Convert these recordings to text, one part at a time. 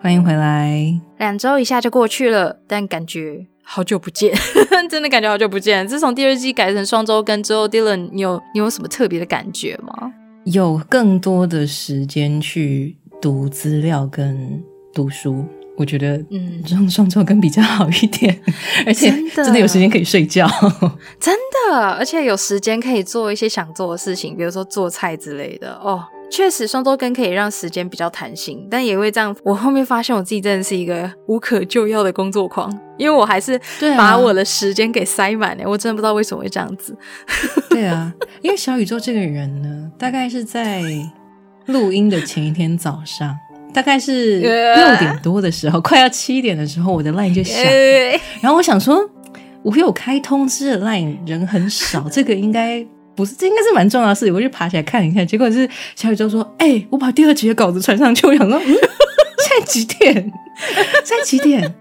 欢迎回来。两周一下就过去了，但感觉好久不见，真的感觉好久不见。自从第二季改成双周更之后，Dylan，你有你有什么特别的感觉吗？有更多的时间去读资料跟读书。我觉得，嗯，双双周更比较好一点，而且真的有时间可以睡觉，真的，而且有时间可以做一些想做的事情，比如说做菜之类的。哦，确实双周更可以让时间比较弹性，但也会这样。我后面发现我自己真的是一个无可救药的工作狂，因为我还是把我的时间给塞满了。我真的不知道为什么会这样子。对啊，因为小宇宙这个人呢，大概是在录音的前一天早上。大概是 六点多的时候，快要七点的时候，我的 line 就响。然后我想说，我有开通知的 line 人很少，这个应该不是，这应该是蛮重要的事情。我就爬起来看一下，结果是小宇宙说：“哎，我把第二集的稿子传上去。”我想说，现在几点？现在几点？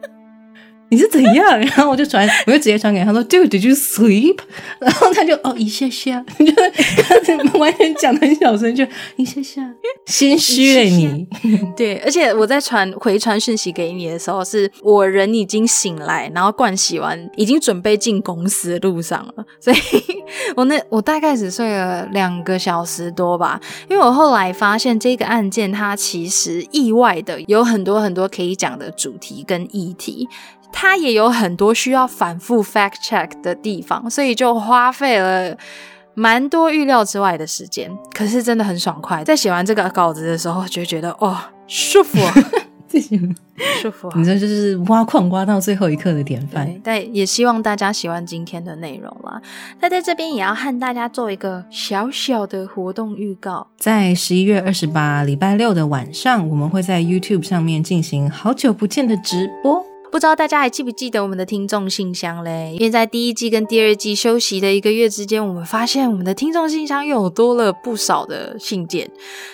你是怎样？然后我就传，我就直接传给他说，Dude，Did you sleep？然后他就哦一下下，就完全讲的很小声，就一下下，心虚了你。对，而且我在传回传讯息给你的时候，是我人已经醒来，然后盥洗完，已经准备进公司的路上了。所以我那我大概只睡了两个小时多吧，因为我后来发现这个案件它其实意外的有很多很多可以讲的主题跟议题。它也有很多需要反复 fact check 的地方，所以就花费了蛮多预料之外的时间。可是真的很爽快，在写完这个稿子的时候，就觉得哦，舒服，舒服。你这就是挖矿挖到最后一刻的典范。但也希望大家喜欢今天的内容啦。那在这边也要和大家做一个小小的活动预告，在十一月二十八礼拜六的晚上，我们会在 YouTube 上面进行好久不见的直播。不知道大家还记不记得我们的听众信箱嘞？因为在第一季跟第二季休息的一个月之间，我们发现我们的听众信箱又多了不少的信件，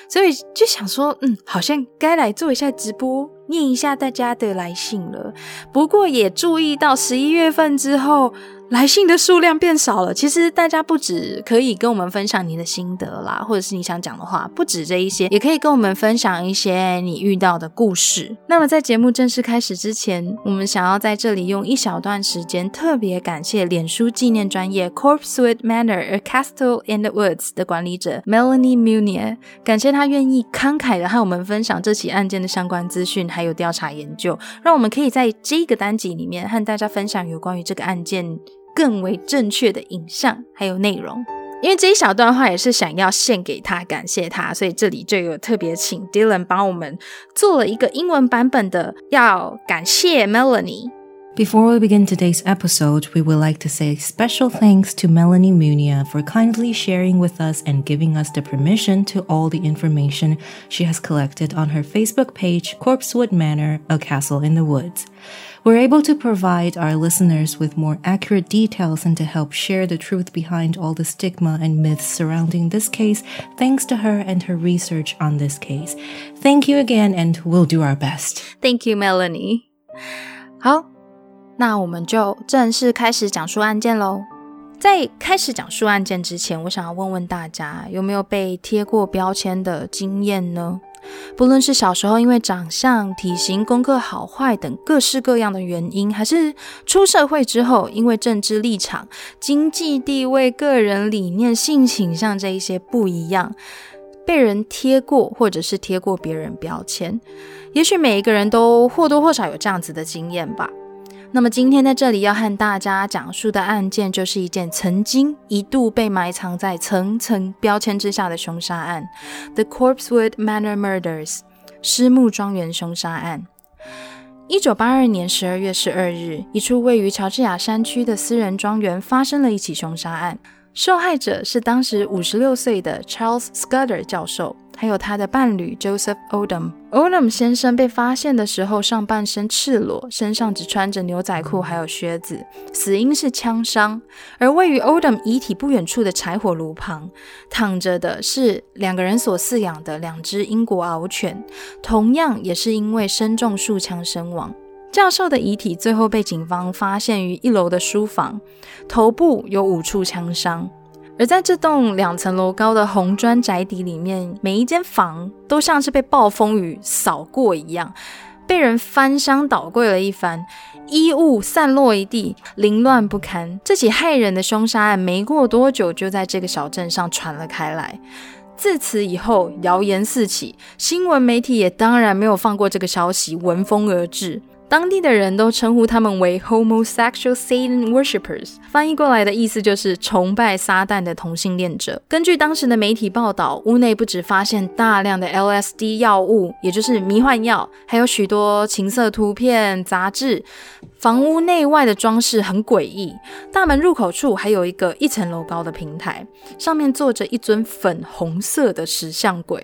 所以就想说，嗯，好像该来做一下直播，念一下大家的来信了。不过也注意到十一月份之后。来信的数量变少了。其实大家不止可以跟我们分享你的心得啦，或者是你想讲的话，不止这一些，也可以跟我们分享一些你遇到的故事。那么在节目正式开始之前，我们想要在这里用一小段时间特别感谢脸书纪念专业 Corpsewood Manor a Castle in the Woods 的管理者 Melanie Munier，感谢他愿意慷慨的和我们分享这起案件的相关资讯还有调查研究，让我们可以在这个单集里面和大家分享有关于这个案件。更为正确的影像还有内容，因为这一小段话也是想要献给他，感谢他，所以这里就有特别请 Dylan 帮我们做了一个英文版本的，要感谢 Melanie。Before we begin today's episode, we would like to say special thanks to Melanie Munia for kindly sharing with us and giving us the permission to all the information she has collected on her Facebook page, Corpsewood Manor, a castle in the woods. We're able to provide our listeners with more accurate details and to help share the truth behind all the stigma and myths surrounding this case, thanks to her and her research on this case. Thank you again, and we'll do our best. Thank you, Melanie. 好，那我们就正式开始讲述案件喽。 在开始讲述案件之前，我想要问问大家，有没有被贴过标签的经验呢？不论是小时候因为长相、体型、功课好坏等各式各样的原因，还是出社会之后因为政治立场、经济地位、个人理念、性倾向这一些不一样，被人贴过或者是贴过别人标签，也许每一个人都或多或少有这样子的经验吧。那么今天在这里要和大家讲述的案件，就是一件曾经一度被埋藏在层层标签之下的凶杀案 ——The Corpsewood Manor Murders（ 尸木庄园凶杀案）。一九八二年十二月十二日，一处位于乔治亚山区的私人庄园发生了一起凶杀案。受害者是当时五十六岁的 Charles Scudder 教授，还有他的伴侣 Joseph Odom。Odom 先生被发现的时候，上半身赤裸，身上只穿着牛仔裤还有靴子，死因是枪伤。而位于 Odom 遗体不远处的柴火炉旁，躺着的是两个人所饲养的两只英国獒犬，同样也是因为身中数枪身亡。教授的遗体最后被警方发现于一楼的书房，头部有五处枪伤。而在这栋两层楼高的红砖宅邸里面，每一间房都像是被暴风雨扫过一样，被人翻箱倒柜了一番，衣物散落一地，凌乱不堪。这起骇人的凶杀案没过多久就在这个小镇上传了开来。自此以后，谣言四起，新闻媒体也当然没有放过这个消息，闻风而至。当地的人都称呼他们为 homosexual Satan worshippers，翻译过来的意思就是崇拜撒旦的同性恋者。根据当时的媒体报道，屋内不止发现大量的 LSD 药物，也就是迷幻药，还有许多情色图片、杂志。房屋内外的装饰很诡异，大门入口处还有一个一层楼高的平台，上面坐着一尊粉红色的石像鬼。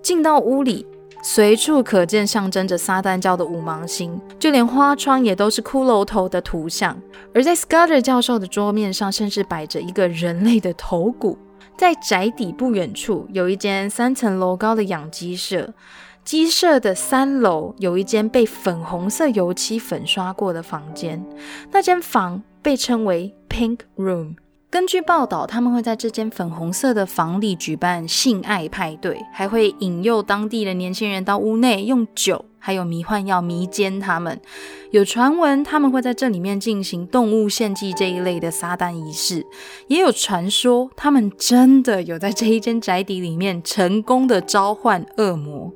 进到屋里。随处可见象征着撒旦教的五芒星，就连花窗也都是骷髅头的图像。而在 Scudder 教授的桌面上，甚至摆着一个人类的头骨。在宅邸不远处，有一间三层楼高的养鸡舍，鸡舍的三楼有一间被粉红色油漆粉刷过的房间，那间房被称为 Pink Room。根据报道，他们会在这间粉红色的房里举办性爱派对，还会引诱当地的年轻人到屋内用酒还有迷幻药迷奸他们。有传闻他们会在这里面进行动物献祭这一类的撒旦仪式，也有传说他们真的有在这一间宅邸里面成功的召唤恶魔。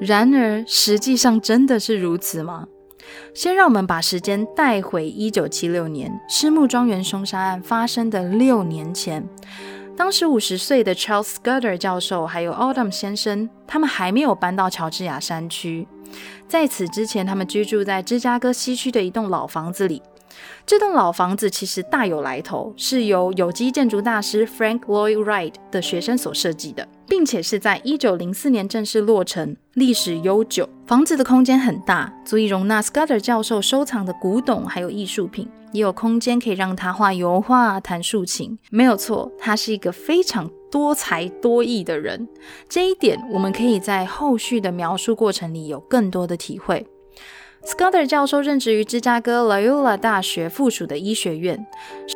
然而，实际上真的是如此吗？先让我们把时间带回一九七六年，狮木庄园凶杀案发生的六年前。当时五十岁的 Charles Scudder 教授还有 Autumn 先生，他们还没有搬到乔治亚山区。在此之前，他们居住在芝加哥西区的一栋老房子里。这栋老房子其实大有来头，是由有机建筑大师 Frank Lloyd Wright 的学生所设计的。并且是在一九零四年正式落成，历史悠久。房子的空间很大，足以容纳 Scudder 教授收藏的古董还有艺术品，也有空间可以让他画油画、弹竖琴。没有错，他是一个非常多才多艺的人。这一点我们可以在后续的描述过程里有更多的体会。Scudder 教授任职于芝加哥 Loyola 大学附属的医学院，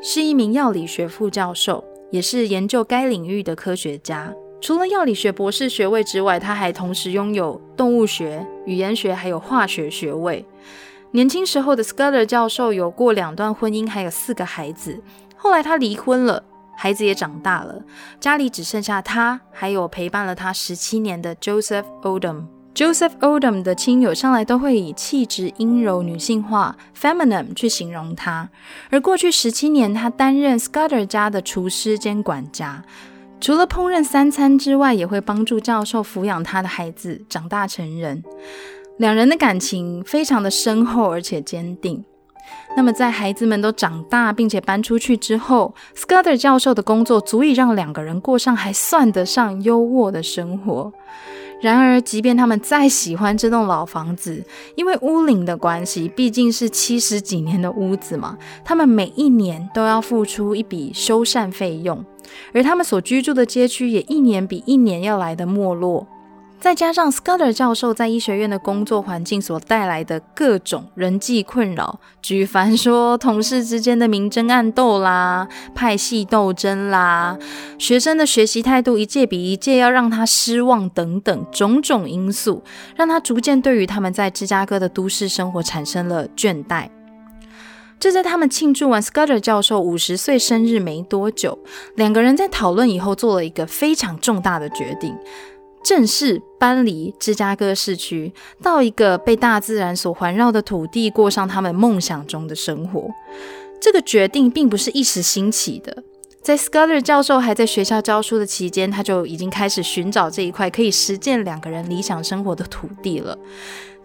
是一名药理学副教授，也是研究该领域的科学家。除了药理学博士学位之外，他还同时拥有动物学、语言学还有化学学位。年轻时候的 Scudder 教授有过两段婚姻，还有四个孩子。后来他离婚了，孩子也长大了，家里只剩下他，还有陪伴了他十七年的 Joseph Odom。Joseph Odom 的亲友向来都会以气质阴柔、女性化 （feminine） 去形容他。而过去十七年，他担任 Scudder 家的厨师兼管家。除了烹饪三餐之外，也会帮助教授抚养他的孩子长大成人。两人的感情非常的深厚而且坚定。那么在孩子们都长大并且搬出去之后，Scudder 教授的工作足以让两个人过上还算得上优渥的生活。然而，即便他们再喜欢这栋老房子，因为屋龄的关系，毕竟是七十几年的屋子嘛，他们每一年都要付出一笔修缮费用。而他们所居住的街区也一年比一年要来的没落，再加上 Scudder 教授在医学院的工作环境所带来的各种人际困扰，举凡说同事之间的明争暗斗啦、派系斗争啦、学生的学习态度一届比一届要让他失望等等种种因素，让他逐渐对于他们在芝加哥的都市生活产生了倦怠。就在他们庆祝完 Scudder 教授五十岁生日没多久，两个人在讨论以后做了一个非常重大的决定，正式搬离芝加哥市区，到一个被大自然所环绕的土地，过上他们梦想中的生活。这个决定并不是一时兴起的，在 Scudder 教授还在学校教书的期间，他就已经开始寻找这一块可以实践两个人理想生活的土地了。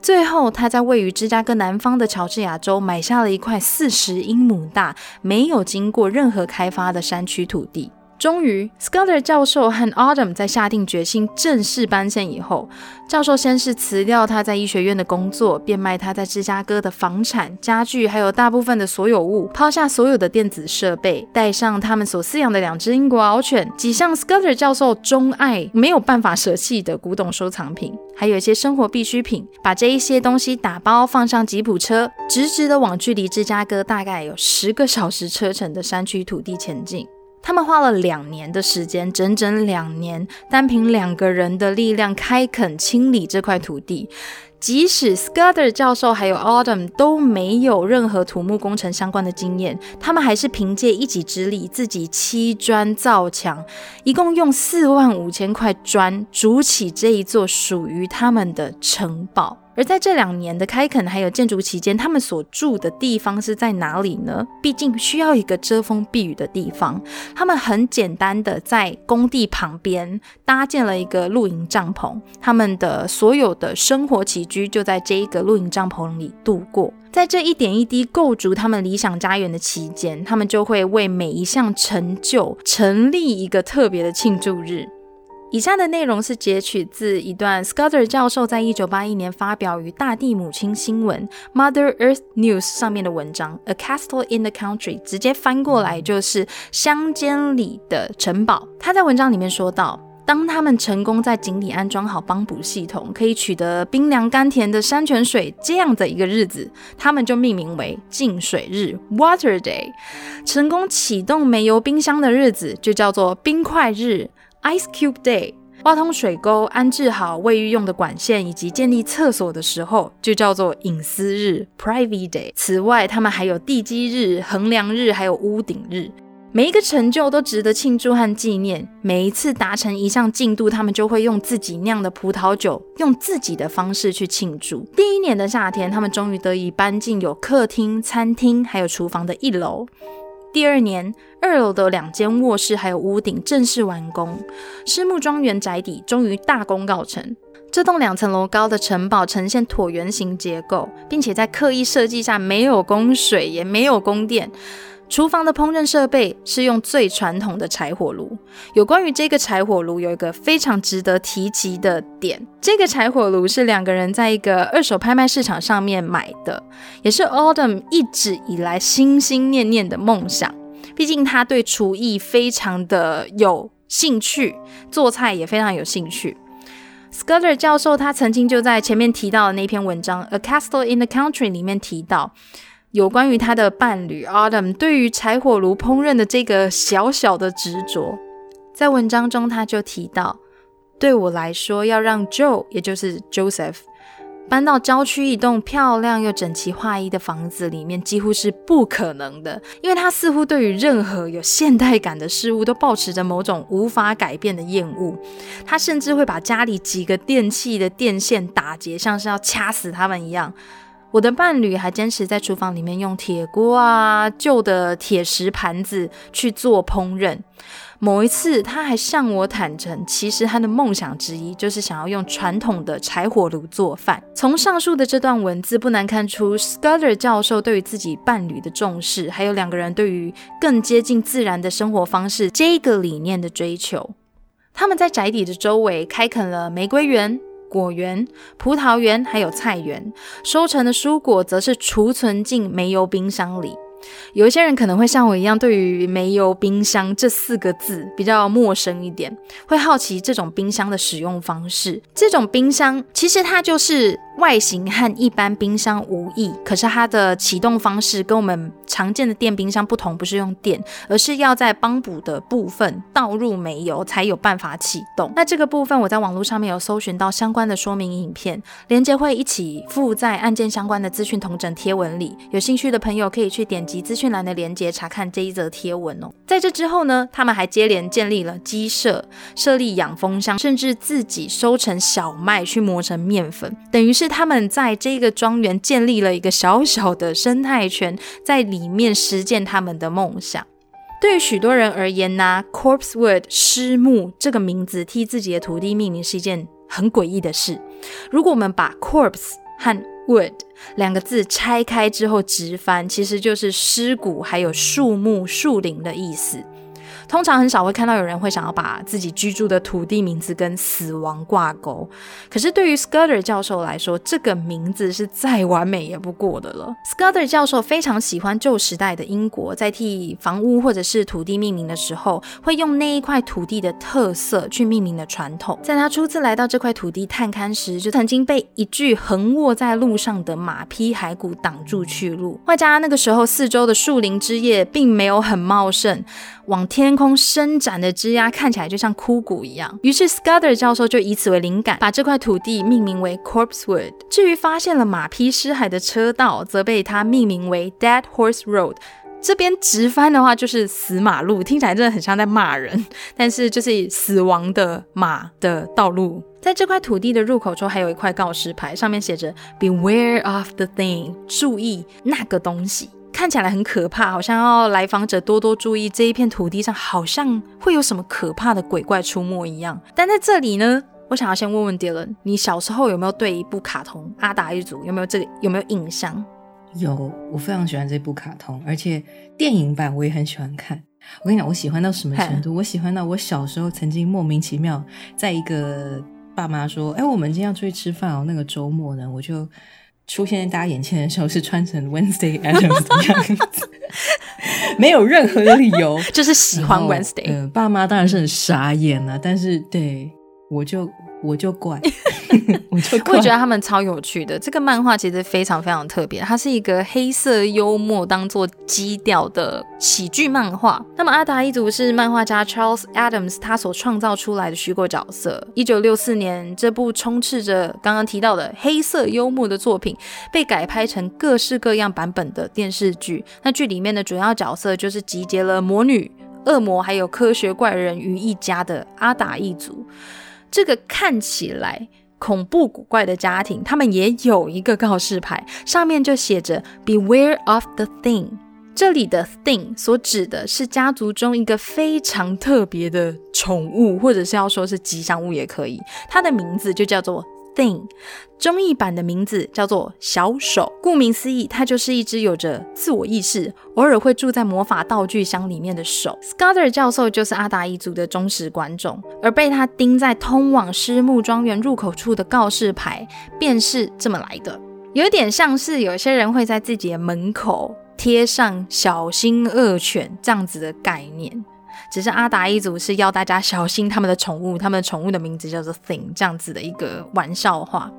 最后，他在位于芝加哥南方的乔治亚州买下了一块四十英亩大、没有经过任何开发的山区土地。终于，Scudder 教授和 Autumn 在下定决心正式搬迁以后，教授先是辞掉他在医学院的工作，变卖他在芝加哥的房产、家具，还有大部分的所有物，抛下所有的电子设备，带上他们所饲养的两只英国獒犬，几项 Scudder 教授钟爱、没有办法舍弃的古董收藏品，还有一些生活必需品，把这一些东西打包放上吉普车，直直的往距离芝加哥大概有十个小时车程的山区土地前进。他们花了两年的时间，整整两年，单凭两个人的力量开垦清理这块土地。即使 Scudder 教授还有 Autumn 都没有任何土木工程相关的经验，他们还是凭借一己之力自己砌砖造墙，一共用四万五千块砖筑起这一座属于他们的城堡。而在这两年的开垦还有建筑期间，他们所住的地方是在哪里呢？毕竟需要一个遮风避雨的地方。他们很简单的在工地旁边搭建了一个露营帐篷，他们的所有的生活起居就在这一个露营帐篷里度过。在这一点一滴构筑他们理想家园的期间，他们就会为每一项成就成立一个特别的庆祝日。以下的内容是截取自一段 Scudder 教授在一九八一年发表于《大地母亲新闻》（Mother Earth News） 上面的文章《A Castle in the Country》，直接翻过来就是乡间里的城堡。他在文章里面说到，当他们成功在井里安装好帮补系统，可以取得冰凉甘甜的山泉水这样的一个日子，他们就命名为净水日 （Water Day）。成功启动煤油冰箱的日子就叫做冰块日。Ice Cube Day，挖通水沟、安置好卫浴用的管线以及建立厕所的时候，就叫做隐私日 （Private Day）。此外，他们还有地基日、衡量日，还有屋顶日。每一个成就都值得庆祝和纪念。每一次达成一项进度，他们就会用自己酿的葡萄酒，用自己的方式去庆祝。第一年的夏天，他们终于得以搬进有客厅、餐厅还有厨房的一楼。第二年，二楼的两间卧室还有屋顶正式完工，狮木庄园宅邸终于大功告成。这栋两层楼高的城堡呈现椭圆形结构，并且在刻意设计下没有供水也没有供电。厨房的烹饪设备是用最传统的柴火炉。有关于这个柴火炉，有一个非常值得提及的点：这个柴火炉是两个人在一个二手拍卖市场上面买的，也是 Autumn 一直以来心心念念的梦想。毕竟他对厨艺非常的有兴趣，做菜也非常有兴趣。Scudder 教授他曾经就在前面提到的那篇文章《A Castle in the Country》里面提到。有关于他的伴侣 Autumn 对于柴火炉烹饪的这个小小的执着，在文章中他就提到，对我来说，要让 Joe，也就是 Joseph，搬到郊区一栋漂亮又整齐划一的房子里面，几乎是不可能的，因为他似乎对于任何有现代感的事物都保持着某种无法改变的厌恶。他甚至会把家里几个电器的电线打结，像是要掐死他们一样。我的伴侣还坚持在厨房里面用铁锅啊、旧的铁石盘子去做烹饪。某一次，他还向我坦诚，其实他的梦想之一就是想要用传统的柴火炉做饭。从上述的这段文字，不难看出 Scudder 教授对于自己伴侣的重视，还有两个人对于更接近自然的生活方式这个理念的追求。他们在宅邸的周围开垦了玫瑰园。果园、葡萄园还有菜园，收成的蔬果则是储存进煤油冰箱里。有一些人可能会像我一样，对于煤油冰箱这四个字比较陌生一点，会好奇这种冰箱的使用方式。这种冰箱其实它就是外形和一般冰箱无异，可是它的启动方式跟我们常见的电冰箱不同，不是用电，而是要在帮补的部分倒入煤油才有办法启动。那这个部分我在网络上面有搜寻到相关的说明影片，连接会一起附在案件相关的资讯同整贴文里，有兴趣的朋友可以去点。击资讯栏的连接查看这一则贴文哦。在这之后呢，他们还接连建立了鸡舍、设立养蜂箱，甚至自己收成小麦去磨成面粉，等于是他们在这个庄园建立了一个小小的生态圈，在里面实践他们的梦想。对于许多人而言呢，Corpse Wood 尸木这个名字替自己的土地命名是一件很诡异的事。如果我们把 Corpse 和 Wood 两个字拆开之后直翻，其实就是尸骨还有树木、树林的意思。通常很少会看到有人会想要把自己居住的土地名字跟死亡挂钩。可是对于 Scudder 教授来说，这个名字是再完美也不过的了。Scudder 教授非常喜欢旧时代的英国，在替房屋或者是土地命名的时候，会用那一块土地的特色去命名的传统。在他初次来到这块土地探勘时，就曾经被一具横卧在路上的马匹骸骨挡住去路，外加那个时候四周的树林枝叶并没有很茂盛。往天空伸展的枝桠看起来就像枯骨一样，于是 Scudder 教授就以此为灵感，把这块土地命名为 Corpsewood。至于发现了马匹尸骸的车道，则被他命名为 Dead Horse Road。这边直翻的话就是死马路，听起来真的很像在骂人，但是就是死亡的马的道路。在这块土地的入口处还有一块告示牌，上面写着 Beware of the thing，注意那个东西。看起来很可怕，好像要来访者多多注意这一片土地上好像会有什么可怕的鬼怪出没一样。但在这里呢，我想要先问问 Dylan，你小时候有没有对一部卡通《阿达一族》有没有这个有没有印象？有，我非常喜欢这部卡通，而且电影版我也很喜欢看。我跟你讲，我喜欢到什么程度？我喜欢到我小时候曾经莫名其妙，在一个爸妈说：“哎，我们今天要出去吃饭哦。”那个周末呢，我就。出现在大家眼前的时候是穿成 Wednesday Adams 的样子，没有任何的理由，就是喜欢 Wednesday。嗯，爸妈当然是很傻眼了，但是对我就。我就怪，我就我也觉得他们超有趣的。这个漫画其实非常非常特别，它是一个黑色幽默当做基调的喜剧漫画。那么阿达一族是漫画家 Charles Adams 他所创造出来的虚构角色。一九六四年，这部充斥着刚刚提到的黑色幽默的作品被改拍成各式各样版本的电视剧。那剧里面的主要角色就是集结了魔女、恶魔还有科学怪人于一家的阿达一族。这个看起来恐怖古怪的家庭，他们也有一个告示牌，上面就写着 “Beware of the thing”。这里的 “thing” 所指的是家族中一个非常特别的宠物，或者是要说是吉祥物也可以。它的名字就叫做。thing，中译版的名字叫做小手。顾名思义，它就是一只有着自我意识、偶尔会住在魔法道具箱里面的手。Scudder 教授就是阿达一族的忠实观众，而被他钉在通往狮木庄园入口处的告示牌，便是这么来的。有点像是有些人会在自己的门口贴上“小心恶犬”这样子的概念。只是阿达一族是要大家小心他们的宠物，他们的宠物的名字叫做 Thing，这样子的一个玩笑话。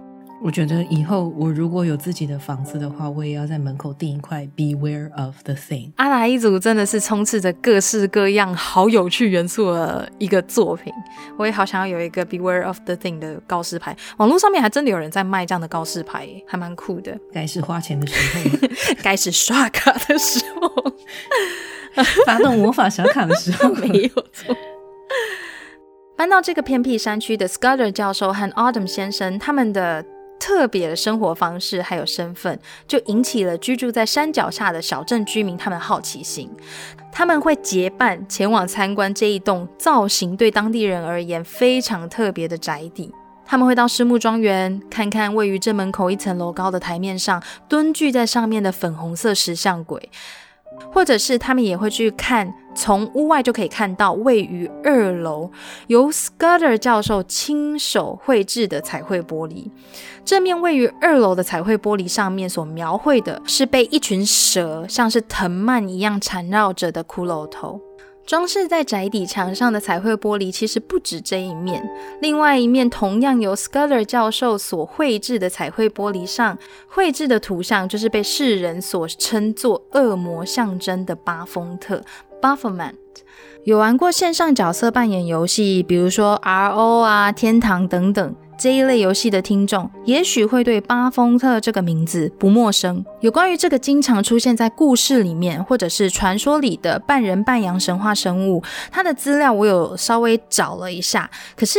我觉得以后我如果有自己的房子的话，我也要在门口订一块 Beware of the Thing。阿达一族真的是充斥着各式各样好有趣元素的一个作品，我也好想要有一个 Beware of the Thing 的告示牌。网络上面还真的有人在卖这样的告示牌，还蛮酷的。该是花钱的时候，该是刷卡的时候。发动魔法小卡的时候 没有错。搬到这个偏僻山区的 Scudder 教授和 Autumn 先生，他们的特别的生活方式还有身份，就引起了居住在山脚下的小镇居民他们好奇心。他们会结伴前往参观这一栋造型对当地人而言非常特别的宅邸。他们会到狮木庄园看看位于正门口一层楼高的台面上蹲踞在上面的粉红色石像鬼。或者是他们也会去看，从屋外就可以看到位于二楼由 Scudder 教授亲手绘制的彩绘玻璃。这面位于二楼的彩绘玻璃上面所描绘的是被一群蛇像是藤蔓一样缠绕着的骷髅头。装饰在宅邸墙上的彩绘玻璃其实不止这一面，另外一面同样由 Scudder 教授所绘制的彩绘玻璃上绘制的图像，就是被世人所称作恶魔象征的巴丰特 （Baphomet）。有玩过线上角色扮演游戏，比如说 RO 啊、天堂等等。这一类游戏的听众，也许会对巴丰特这个名字不陌生。有关于这个经常出现在故事里面，或者是传说里的半人半羊神话生物，它的资料我有稍微找了一下。可是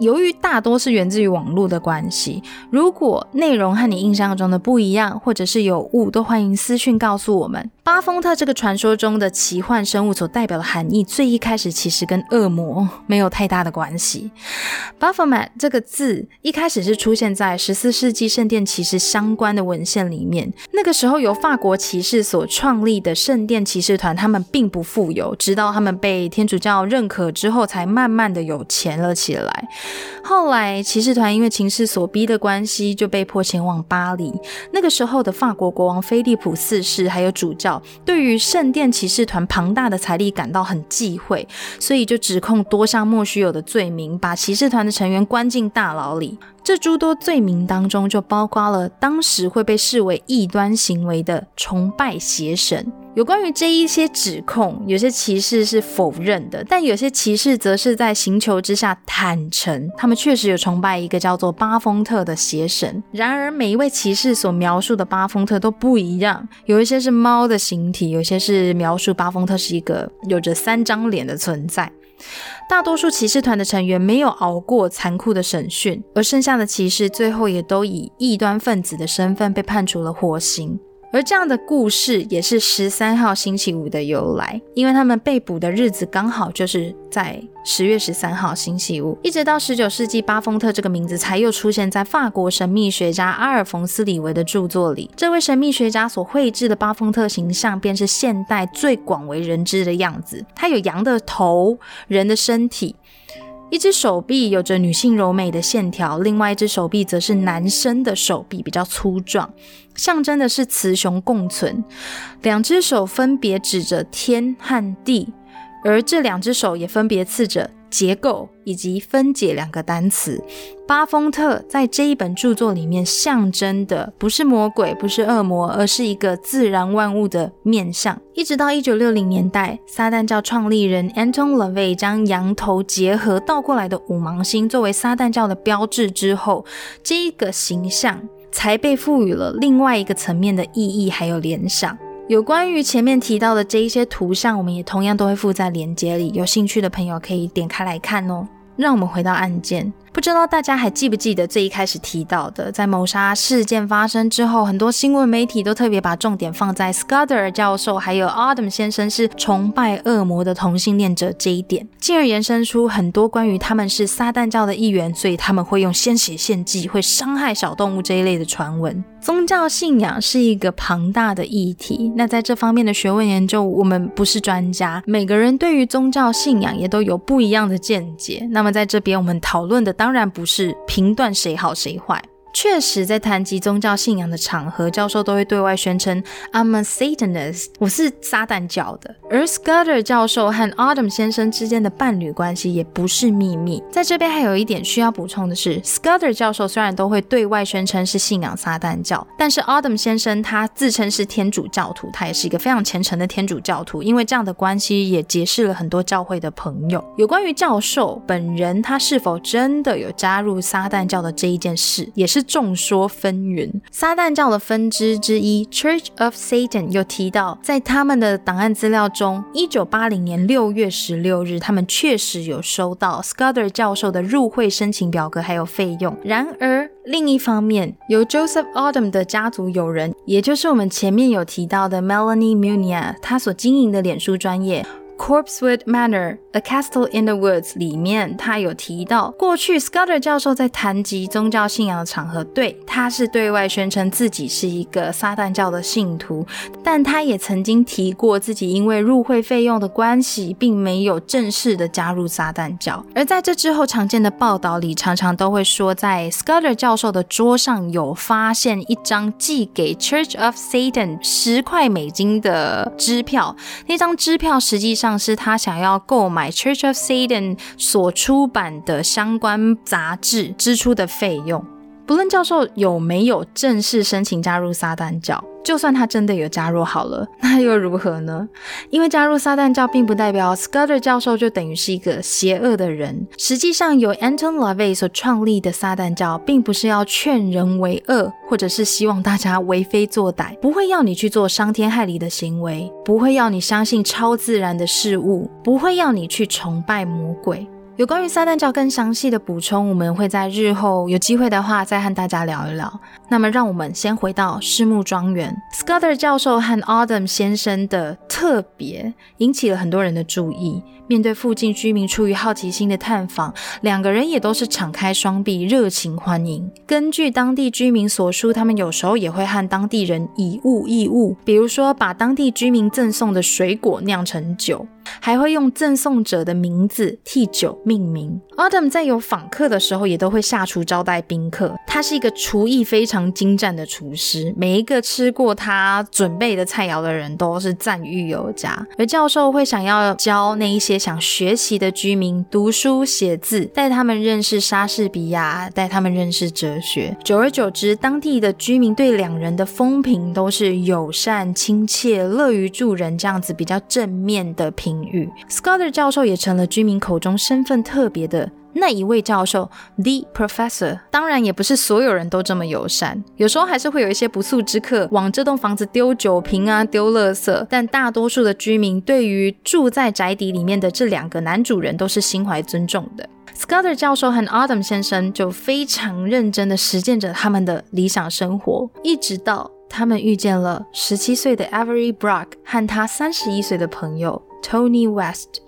由于大多是源自于网络的关系，如果内容和你印象中的不一样，或者是有误，都欢迎私讯告诉我们。巴丰特这个传说中的奇幻生物所代表的含义，最一开始其实跟恶魔没有太大的关系。Baphomet 这个字一开始是出现在十四世纪圣殿骑士相关的文献里面。那个时候由法国骑士所创立的圣殿骑士团，他们并不富有，直到他们被天主教认可之后，才慢慢的有钱了起来。后来骑士团因为情势所逼的关系，就被迫前往巴黎。那个时候的法国国王菲利普四世还有主教。对于圣殿骑士团庞大的财力感到很忌讳，所以就指控多项莫须有的罪名，把骑士团的成员关进大牢里。这诸多罪名当中，就包括了当时会被视为异端行为的崇拜邪神。有关于这一些指控，有些骑士是否认的，但有些骑士则是在刑求之下坦诚，他们确实有崇拜一个叫做巴丰特的邪神。然而，每一位骑士所描述的巴丰特都不一样，有一些是猫的形体，有些是描述巴丰特是一个有着三张脸的存在。大多数骑士团的成员没有熬过残酷的审讯，而剩下的骑士最后也都以异端分子的身份被判处了火刑。而这样的故事也是十三号星期五的由来，因为他们被捕的日子刚好就是在十月十三号星期五。一直到十九世纪，巴丰特这个名字才又出现在法国神秘学家阿尔冯斯李维的著作里。这位神秘学家所绘制的巴丰特形象，便是现代最广为人知的样子。他有羊的头，人的身体。一只手臂有着女性柔美的线条，另外一只手臂则是男生的手臂，比较粗壮，象征的是雌雄共存。两只手分别指着天和地，而这两只手也分别刺着。结构以及分解两个单词，巴丰特在这一本著作里面象征的不是魔鬼，不是恶魔，而是一个自然万物的面相。一直到一九六零年代，撒旦教创立人 Anton LaVey 将羊头结合倒过来的五芒星作为撒旦教的标志之后，这一个形象才被赋予了另外一个层面的意义还有联想。有关于前面提到的这一些图像，我们也同样都会附在链接里，有兴趣的朋友可以点开来看哦。让我们回到案件。不知道大家还记不记得最一开始提到的，在谋杀事件发生之后，很多新闻媒体都特别把重点放在 Scudder 教授还有 Adam 先生是崇拜恶魔的同性恋者这一点，进而延伸出很多关于他们是撒旦教的一员，所以他们会用鲜血献祭，会伤害小动物这一类的传闻。宗教信仰是一个庞大的议题，那在这方面的学问研究，我们不是专家，每个人对于宗教信仰也都有不一样的见解。那么在这边我们讨论的当。当然不是评断谁好谁坏。确实，在谈及宗教信仰的场合，教授都会对外宣称 "I'm a Satanist"，我是撒旦教的。而 Scudder 教授和 Adam 先生之间的伴侣关系也不是秘密。在这边还有一点需要补充的是，Scudder 教授虽然都会对外宣称是信仰撒旦教，但是 Adam 先生他自称是天主教徒，他也是一个非常虔诚的天主教徒。因为这样的关系，也结识了很多教会的朋友。有关于教授本人他是否真的有加入撒旦教的这一件事，也是。众说纷纭。撒旦教的分支之一 Church of Satan 又提到，在他们的档案资料中，一九八零年六月十六日，他们确实有收到 Scudder 教授的入会申请表格还有费用。然而，另一方面，由 Joseph Autumn 的家族友人，也就是我们前面有提到的 Melanie Munia，他所经营的脸书专业。Corpsewood Manor, A Castle in the Woods 里面，他有提到，过去 Scudder 教授在谈及宗教信仰的场合，对他是对外宣称自己是一个撒旦教的信徒，但他也曾经提过自己因为入会费用的关系，并没有正式的加入撒旦教。而在这之后，常见的报道里，常常都会说，在 Scudder 教授的桌上有发现一张寄给 Church of Satan 十块美金的支票，那张支票实际上。像是他想要购买 Church of Satan 所出版的相关杂志支出的费用。不论教授有没有正式申请加入撒旦教，就算他真的有加入好了，那又如何呢？因为加入撒旦教并不代表 Scudder 教授就等于是一个邪恶的人。实际上，由 Anton LaVey 所创立的撒旦教，并不是要劝人为恶，或者是希望大家为非作歹，不会要你去做伤天害理的行为，不会要你相信超自然的事物，不会要你去崇拜魔鬼。有关于撒旦教更详细的补充，我们会在日后有机会的话再和大家聊一聊。那么，让我们先回到狮木庄园，Scudder 教授和 Autumn 先生的特别引起了很多人的注意。面对附近居民出于好奇心的探访，两个人也都是敞开双臂，热情欢迎。根据当地居民所述，他们有时候也会和当地人以物易物，比如说把当地居民赠送的水果酿成酒。还会用赠送者的名字替酒命名。Autumn 在有访客的时候，也都会下厨招待宾客。他是一个厨艺非常精湛的厨师，每一个吃过他准备的菜肴的人都是赞誉有加。而教授会想要教那一些想学习的居民读书写字，带他们认识莎士比亚，带他们认识哲学。久而久之，当地的居民对两人的风评都是友善、亲切、乐于助人这样子比较正面的评。Scudder 教授也成了居民口中身份特别的那一位教授，The Professor。当然，也不是所有人都这么友善，有时候还是会有一些不速之客往这栋房子丢酒瓶啊、丢垃圾。但大多数的居民对于住在宅邸里面的这两个男主人都是心怀尊重的。Scudder 教授和 Adam 先生就非常认真的实践着他们的理想生活，一直到他们遇见了十七岁的 Avery Brock 和他三十一岁的朋友。Tony West。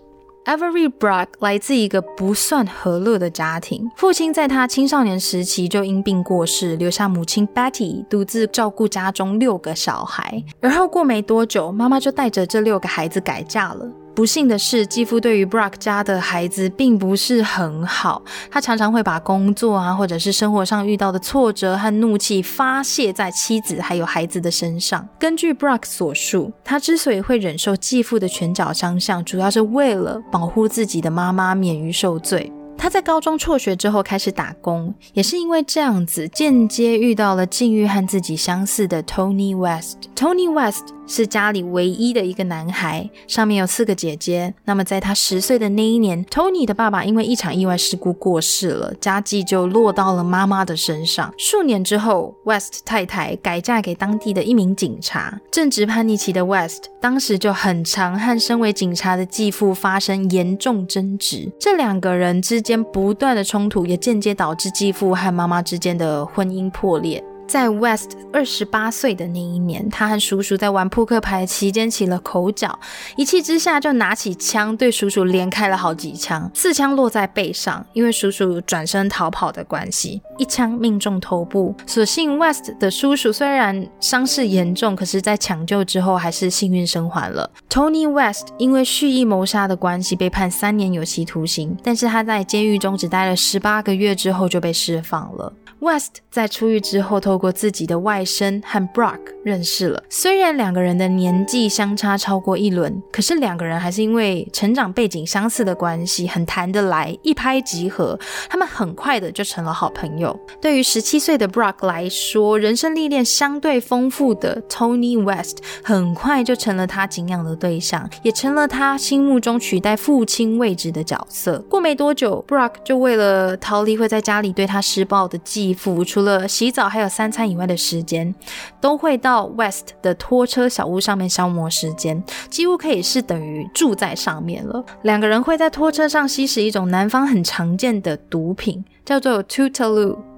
Avery Brock 来自一个不算和乐的家庭，父亲在他青少年时期就因病过世，留下母亲 Betty 独自照顾家中六个小孩。而后过没多久，妈妈就带着这六个孩子改嫁了。不幸的是，继父对于 Brock 家的孩子并不是很好，他常常会把工作啊，或者是生活上遇到的挫折和怒气发泄在妻子还有孩子的身上。根据 Brock 所述，他之所以会忍受继父的拳脚相向，主要是为了保护自己的妈妈免于受罪。他在高中辍学之后开始打工，也是因为这样子，间接遇到了境遇和自己相似的 Tony West。Tony West。是家里唯一的一个男孩，上面有四个姐姐。那么在他十岁的那一年，Tony 的爸爸因为一场意外事故过世了，家计就落到了妈妈的身上。数年之后，West 太太改嫁给当地的一名警察。正值叛逆期的 West，当时就很常和身为警察的继父发生严重争执。这两个人之间不断的冲突，也间接导致继父和妈妈之间的婚姻破裂。在 West 二十八岁的那一年，他和叔叔在玩扑克牌期间起了口角，一气之下就拿起枪对叔叔连开了好几枪，四枪落在背上，因为叔叔转身逃跑的关系，一枪命中头部。所幸 West 的叔叔虽然伤势严重，可是在抢救之后还是幸运生还了。Tony West 因为蓄意谋杀的关系被判三年有期徒刑，但是他在监狱中只待了十八个月之后就被释放了。West 在出狱之后，透过自己的外甥和 Brock 认识了。虽然两个人的年纪相差超过一轮，可是两个人还是因为成长背景相似的关系，很谈得来，一拍即合。他们很快的就成了好朋友。对于十七岁的 Brock 来说，人生历练相对丰富的 Tony West 很快就成了他敬仰的对象，也成了他心目中取代父亲位置的角色。过没多久，Brock 就为了逃离会在家里对他施暴的继服除了洗澡还有三餐以外的时间，都会到 West 的拖车小屋上面消磨时间，几乎可以是等于住在上面了。两个人会在拖车上吸食一种南方很常见的毒品，叫做 Tutaloo。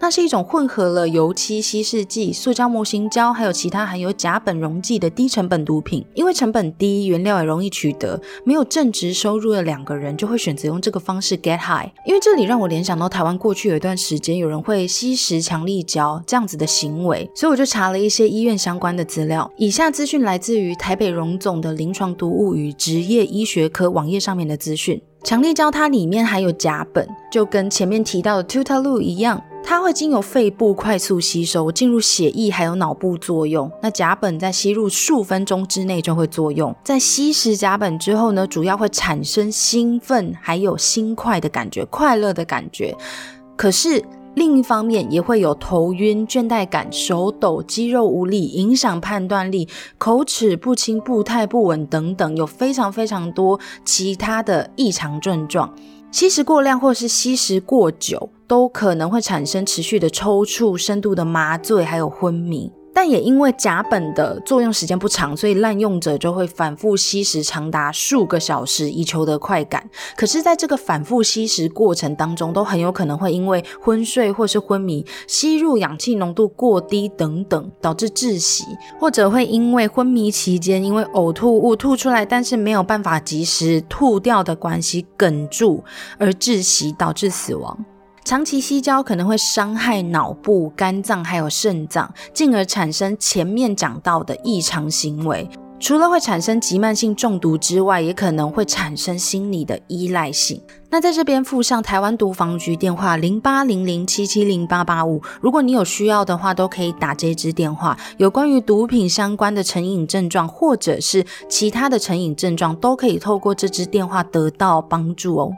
那是一种混合了油漆、稀释剂、塑胶模型胶，还有其他含有甲苯溶剂的低成本毒品。因为成本低，原料也容易取得，没有正职收入的两个人就会选择用这个方式 get high。因为这里让我联想到台湾过去有一段时间有人会吸食强力胶这样子的行为，所以我就查了一些医院相关的资料。以下资讯来自于台北荣总的临床毒物与职业医学科网页上面的资讯。强力胶它里面含有甲苯，就跟前面提到的 Tuta Lu 一样。它会经由肺部快速吸收，进入血液还有脑部作用。那甲苯在吸入数分钟之内就会作用。在吸食甲苯之后呢，主要会产生兴奋还有心快的感觉，快乐的感觉。可是另一方面也会有头晕、倦怠感、手抖、肌肉无力、影响判断力、口齿不清、步态不稳等等，有非常非常多其他的异常症状。吸食过量或是吸食过久，都可能会产生持续的抽搐、深度的麻醉，还有昏迷。但也因为甲苯的作用时间不长，所以滥用者就会反复吸食长达数个小时，以求得快感。可是，在这个反复吸食过程当中，都很有可能会因为昏睡或是昏迷、吸入氧气浓度过低等等，导致窒息，或者会因为昏迷期间因为呕吐物吐出来，但是没有办法及时吐掉的关系，哽住而窒息，导致死亡。长期吸胶可能会伤害脑部、肝脏还有肾脏，进而产生前面讲到的异常行为。除了会产生急慢性中毒之外，也可能会产生心理的依赖性。那在这边附上台湾毒防局电话零八零零七七零八八五，如果你有需要的话，都可以打这支电话。有关于毒品相关的成瘾症状，或者是其他的成瘾症状，都可以透过这支电话得到帮助哦。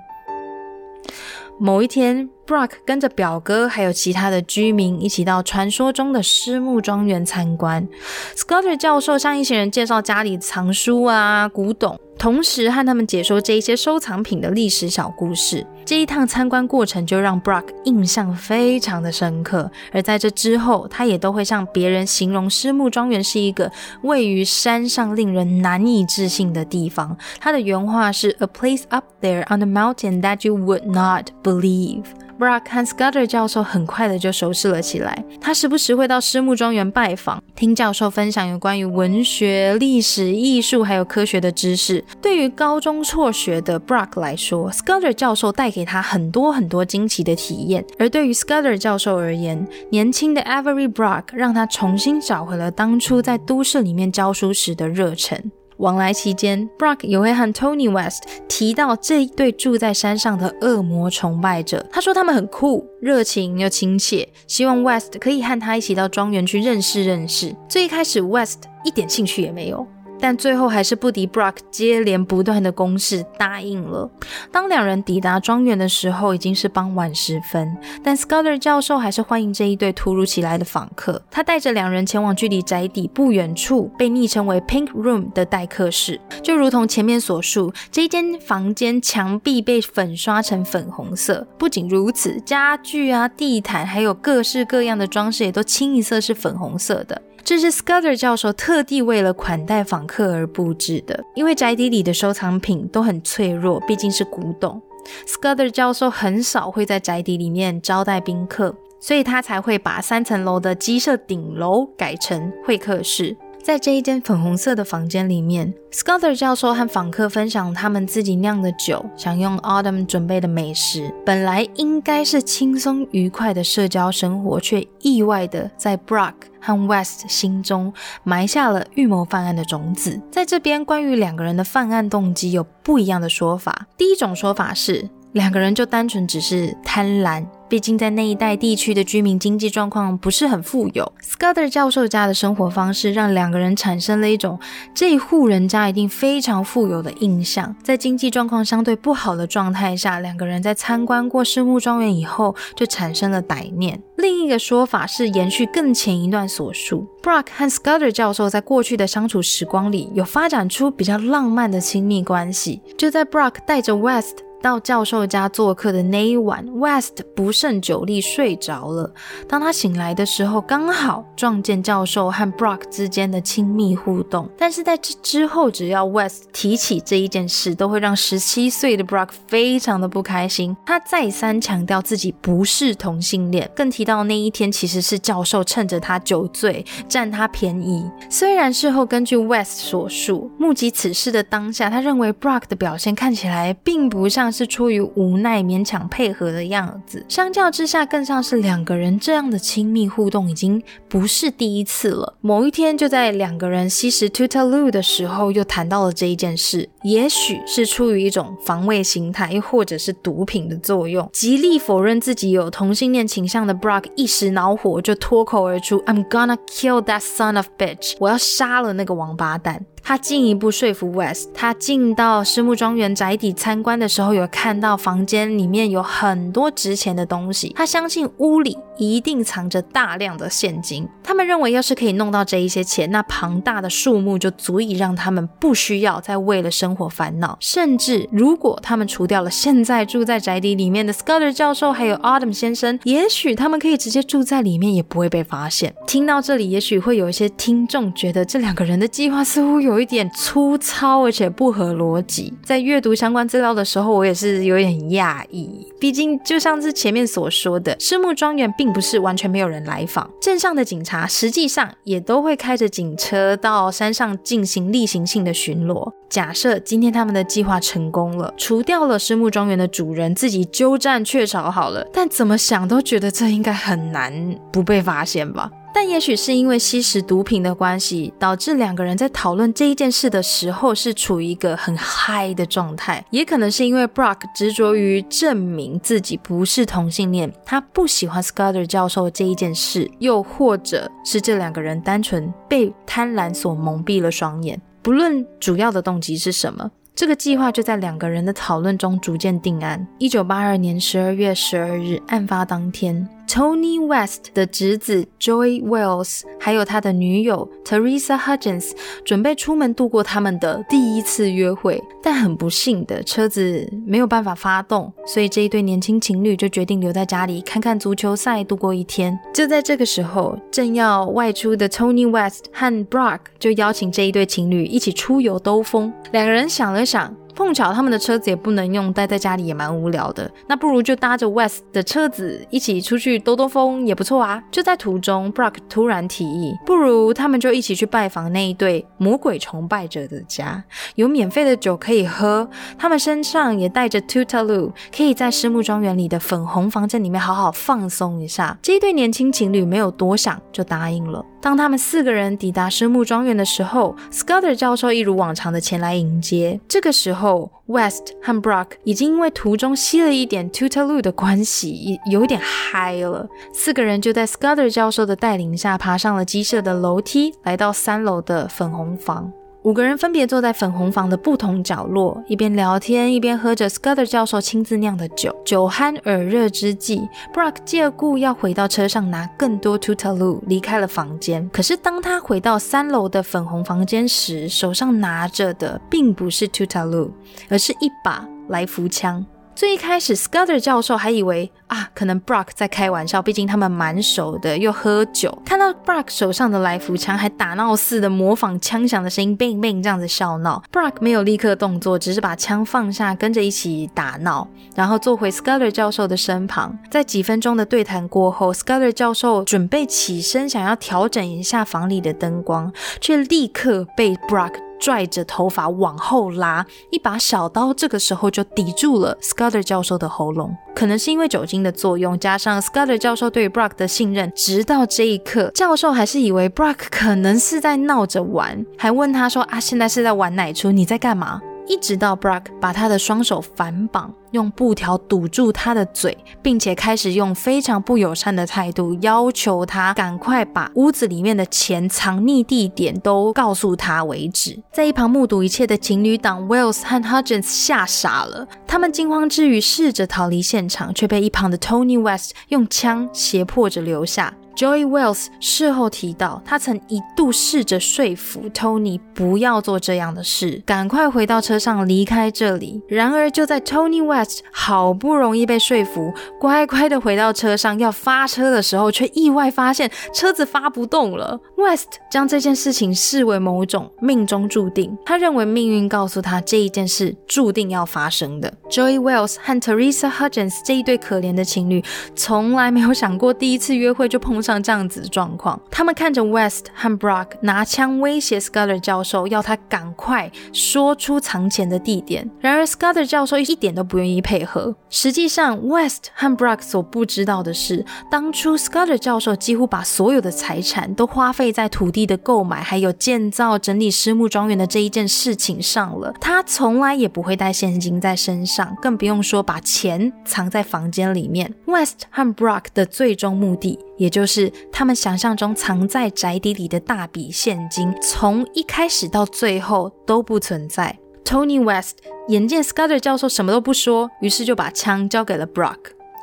某一天，Brock 跟着表哥还有其他的居民一起到传说中的狮木庄园参观。Scudder 教授向一行人介绍家里藏书啊、古董。同时和他们解说这一些收藏品的历史小故事，这一趟参观过程就让 Brock 印象非常的深刻。而在这之后，他也都会向别人形容狮木庄园是一个位于山上、令人难以置信的地方。他的原话是：“A place up there on the mountain that you would not believe。” Brock 和 Scudder 教授很快的就熟识了起来。他时不时会到狮木庄园拜访，听教授分享有关于文学、历史、艺术还有科学的知识。对于高中辍学的 Brock 来说，Scudder 教授带给他很多很多惊奇的体验。而对于 Scudder 教授而言，年轻的 Avery Brock 让他重新找回了当初在都市里面教书时的热忱。往来期间，Brock 也会和 Tony West 提到这一对住在山上的恶魔崇拜者。他说他们很酷、热情又亲切，希望 West 可以和他一起到庄园去认识认识。最一开始，West 一点兴趣也没有。但最后还是不敌 Brock 接连不断的攻势，答应了。当两人抵达庄园的时候，已经是傍晚时分。但 Scudder 教授还是欢迎这一对突如其来的访客。他带着两人前往距离宅邸不远处、被昵称为 Pink Room 的待客室。就如同前面所述，这一间房间墙壁被粉刷成粉红色。不仅如此，家具啊、地毯还有各式各样的装饰也都清一色是粉红色的。这是 Scudder 教授特地为了款待访客而布置的，因为宅邸里的收藏品都很脆弱，毕竟是古董。Scudder 教授很少会在宅邸里面招待宾客，所以他才会把三层楼的鸡舍顶楼改成会客室。在这一间粉红色的房间里面，Scudder 教授和访客分享他们自己酿的酒，享用 Autumn 准备的美食。本来应该是轻松愉快的社交生活，却意外的在 Brock 和 West 心中埋下了预谋犯案的种子。在这边，关于两个人的犯案动机有不一样的说法。第一种说法是，两个人就单纯只是贪婪。毕竟在那一带地区的居民经济状况不是很富有，Scudder 教授家的生活方式让两个人产生了一种这一户人家一定非常富有的印象。在经济状况相对不好的状态下，两个人在参观过狮木庄园以后就产生了歹念。另一个说法是延续更前一段所述，Brock 和 Scudder 教授在过去的相处时光里有发展出比较浪漫的亲密关系。就在 Brock 带着 West。到教授家做客的那一晚，West 不胜酒力睡着了。当他醒来的时候，刚好撞见教授和 Brock 之间的亲密互动。但是在这之后，只要 West 提起这一件事，都会让十七岁的 Brock 非常的不开心。他再三强调自己不是同性恋，更提到那一天其实是教授趁着他酒醉占他便宜。虽然事后根据 West 所述，目击此事的当下，他认为 Brock 的表现看起来并不像。是出于无奈勉强配合的样子，相较之下，更像是两个人这样的亲密互动已经不是第一次了。某一天，就在两个人吸食 Tutaloo 的时候，又谈到了这一件事。也许是出于一种防卫心态，又或者是毒品的作用，极力否认自己有同性恋倾向的 Brock 一时恼火，就脱口而出：“I'm gonna kill that son of bitch！我要杀了那个王八蛋。”他进一步说服 West，他进到狮木庄园宅邸参观的时候，有看到房间里面有很多值钱的东西，他相信屋里一定藏着大量的现金。他们认为，要是可以弄到这一些钱，那庞大的数目就足以让他们不需要再为了生活烦恼。甚至，如果他们除掉了现在住在宅邸里面的 Scudder 教授还有 Autumn 先生，也许他们可以直接住在里面，也不会被发现。听到这里，也许会有一些听众觉得这两个人的计划似乎有一点粗糙，而且不合逻辑。在阅读相关资料的时候，我也是有点讶异。毕竟，就像是前面所说的，狮木庄园并不是完全没有人来访，镇上的警察实际上也都会开着警车到山上进行例行性的巡逻。假设今天他们的计划成功了，除掉了狮木庄园的主人，自己鸠占鹊巢好了，但怎么想都觉得这应该很难不被发现吧。但也许是因为吸食毒品的关系，导致两个人在讨论这一件事的时候是处于一个很嗨的状态。也可能是因为 Brock 执着于证明自己不是同性恋，他不喜欢 Scudder 教授这一件事，又或者是这两个人单纯被贪婪所蒙蔽了双眼。不论主要的动机是什么，这个计划就在两个人的讨论中逐渐定案。一九八二年十二月十二日，案发当天。Tony West 的侄子 Joy Wells，还有他的女友 Teresa Hudgens，准备出门度过他们的第一次约会，但很不幸的，车子没有办法发动，所以这一对年轻情侣就决定留在家里看看足球赛，度过一天。就在这个时候，正要外出的 Tony West 和 Brock 就邀请这一对情侣一起出游兜风。两个人想了想。碰巧他们的车子也不能用，待在家里也蛮无聊的。那不如就搭着 West 的车子一起出去兜兜风也不错啊。就在途中，Brock 突然提议，不如他们就一起去拜访那一对魔鬼崇拜者的家，有免费的酒可以喝，他们身上也带着 Tutalu，可以在狮木庄园里的粉红房间里面好好放松一下。这一对年轻情侣没有多想就答应了。当他们四个人抵达生物庄园的时候，Scudder 教授一如往常的前来迎接。这个时候，West 和 Brock 已经因为途中吸了一点 Tutalu 的关系，有一点嗨了。四个人就在 Scudder 教授的带领下，爬上了鸡舍的楼梯，来到三楼的粉红房。五个人分别坐在粉红房的不同角落，一边聊天，一边喝着 Scudder 教授亲自酿的酒。酒酣耳热之际，Brock 借故要回到车上拿更多 Tutalu，离开了房间。可是当他回到三楼的粉红房间时，手上拿着的并不是 Tutaloo，而是一把来福枪。最一开始，Scudder 教授还以为啊，可能 Brock 在开玩笑，毕竟他们蛮熟的，又喝酒。看到 Brock 手上的来福枪，还打闹似的模仿枪响的声音，bing bing 这样子笑闹。Brock 没有立刻动作，只是把枪放下，跟着一起打闹，然后坐回 Scudder 教授的身旁。在几分钟的对谈过后，Scudder 教授准备起身，想要调整一下房里的灯光，却立刻被 Brock。拽着头发往后拉，一把小刀这个时候就抵住了 Scudder 教授的喉咙。可能是因为酒精的作用，加上 Scudder 教授对 Brock 的信任，直到这一刻，教授还是以为 Brock 可能是在闹着玩，还问他说：“啊，现在是在玩哪出？你在干嘛？”一直到 Brock 把他的双手反绑，用布条堵住他的嘴，并且开始用非常不友善的态度要求他赶快把屋子里面的钱藏匿地点都告诉他为止。在一旁目睹一切的情侣党 Wells 和 Hudgens 吓傻了，他们惊慌之余试着逃离现场，却被一旁的 Tony West 用枪胁迫着留下。Joy Wells 事后提到，他曾一度试着说服 Tony 不要做这样的事，赶快回到车上离开这里。然而，就在 Tony West 好不容易被说服，乖乖的回到车上要发车的时候，却意外发现车子发不动了。West 将这件事情视为某种命中注定，他认为命运告诉他这一件事注定要发生的。Joy Wells 和 Teresa Hudgens 这一对可怜的情侣，从来没有想过第一次约会就碰。上这样子的状况，他们看着 West 和 Brock 拿枪威胁 Scudder 教授，要他赶快说出藏钱的地点。然而 Scudder 教授一点都不愿意配合。实际上，West 和 Brock 所不知道的是，当初 Scudder 教授几乎把所有的财产都花费在土地的购买，还有建造、整理私木庄园的这一件事情上了。他从来也不会带现金在身上，更不用说把钱藏在房间里面。West 和 Brock 的最终目的。也就是他们想象中藏在宅邸里的大笔现金，从一开始到最后都不存在。Tony West 眼见 Scudder 教授什么都不说，于是就把枪交给了 Brock。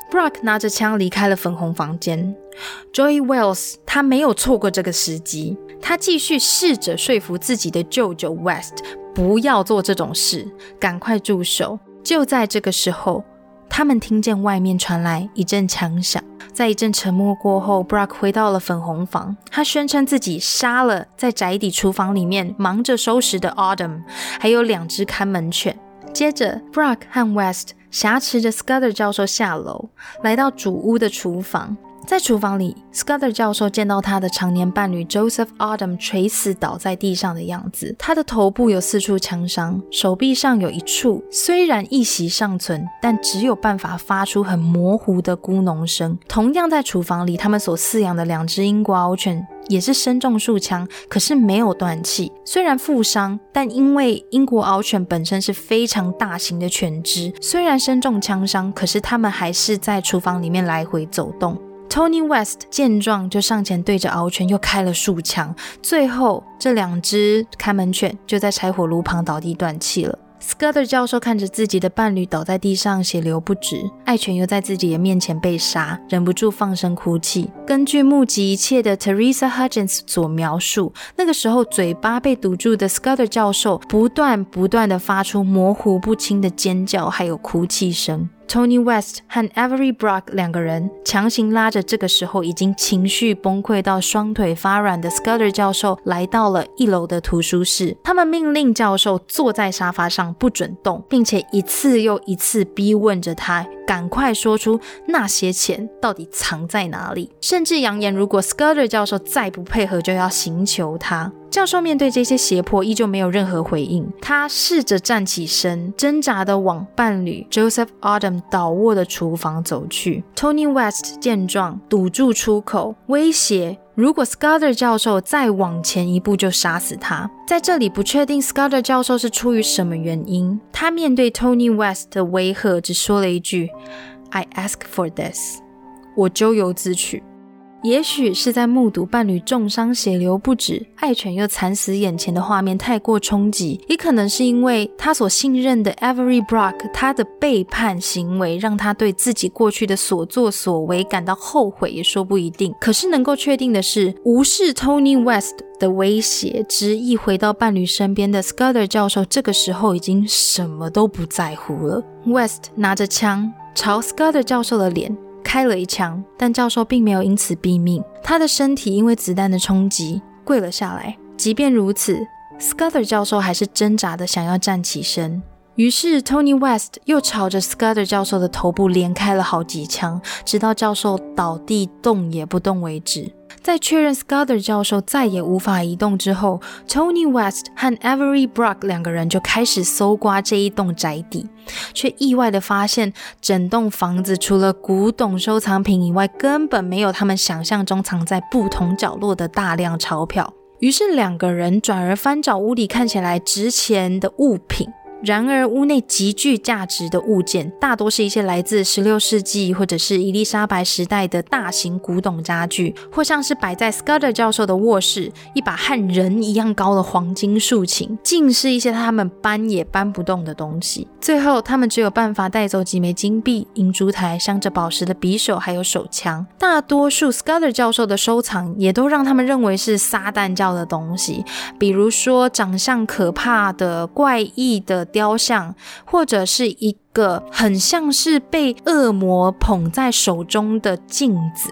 Brock 拿着枪离开了粉红房间。Joy Wells 他没有错过这个时机，他继续试着说服自己的舅舅 West 不要做这种事，赶快住手。就在这个时候，他们听见外面传来一阵枪响。在一阵沉默过后，Brock 回到了粉红房。他宣称自己杀了在宅邸厨房里面忙着收拾的 Autumn，还有两只看门犬。接着，Brock 和 West 挟持着 Scudder 教授下楼，来到主屋的厨房。在厨房里，Scudder 教授见到他的常年伴侣 Joseph Autumn 垂死倒在地上的样子。他的头部有四处枪伤，手臂上有一处虽然一息尚存，但只有办法发出很模糊的咕哝声。同样在厨房里，他们所饲养的两只英国獒犬也是身中数枪，可是没有断气。虽然负伤，但因为英国獒犬本身是非常大型的犬只，虽然身中枪伤，可是它们还是在厨房里面来回走动。Tony West 见状，就上前对着獒犬又开了数枪，最后这两只看门犬就在柴火炉旁倒地断气了。Scudder 教授看着自己的伴侣倒在地上，血流不止，爱犬又在自己的面前被杀，忍不住放声哭泣。根据目击一切的 Teresa Hutchins 所描述，那个时候嘴巴被堵住的 Scudder 教授不断不断的发出模糊不清的尖叫，还有哭泣声。Tony West 和 Avery Brock 两个人强行拉着这个时候已经情绪崩溃到双腿发软的 Scudder 教授来到了一楼的图书室。他们命令教授坐在沙发上不准动，并且一次又一次逼问着他，赶快说出那些钱到底藏在哪里，甚至扬言如果 Scudder 教授再不配合，就要刑求他。教授面对这些胁迫，依旧没有任何回应。他试着站起身，挣扎地往伴侣 Joseph Autumn 倒卧的厨房走去。Tony West 见状，堵住出口，威胁：如果 Scudder 教授再往前一步，就杀死他。在这里，不确定 Scudder 教授是出于什么原因。他面对 Tony West 的威吓，只说了一句：“I ask for this。”我咎由自取。也许是在目睹伴侣重伤、血流不止、爱犬又惨死眼前的画面太过冲击，也可能是因为他所信任的 Avery Brock 他的背叛行为，让他对自己过去的所作所为感到后悔，也说不一定。可是能够确定的是，无视 Tony West 的威胁，执意回到伴侣身边的 Scudder 教授，这个时候已经什么都不在乎了。West 拿着枪朝 Scudder 教授的脸。开了一枪，但教授并没有因此毙命。他的身体因为子弹的冲击跪了下来。即便如此，Scudder 教授还是挣扎的想要站起身。于是 Tony West 又朝着 Scudder 教授的头部连开了好几枪，直到教授倒地动也不动为止。在确认 Scudder 教授再也无法移动之后，Tony West 和 Avery Brock 两个人就开始搜刮这一栋宅邸，却意外的发现，整栋房子除了古董收藏品以外，根本没有他们想象中藏在不同角落的大量钞票。于是两个人转而翻找屋里看起来值钱的物品。然而，屋内极具价值的物件大多是一些来自十六世纪或者是伊丽莎白时代的大型古董家具，或像是摆在 Scudder 教授的卧室一把和人一样高的黄金竖琴，尽是一些他们搬也搬不动的东西。最后，他们只有办法带走几枚金币、银烛台、镶着宝石的匕首，还有手枪。大多数 Scudder 教授的收藏也都让他们认为是撒旦教的东西，比如说长相可怕的、怪异的。雕像，或者是一个很像是被恶魔捧在手中的镜子，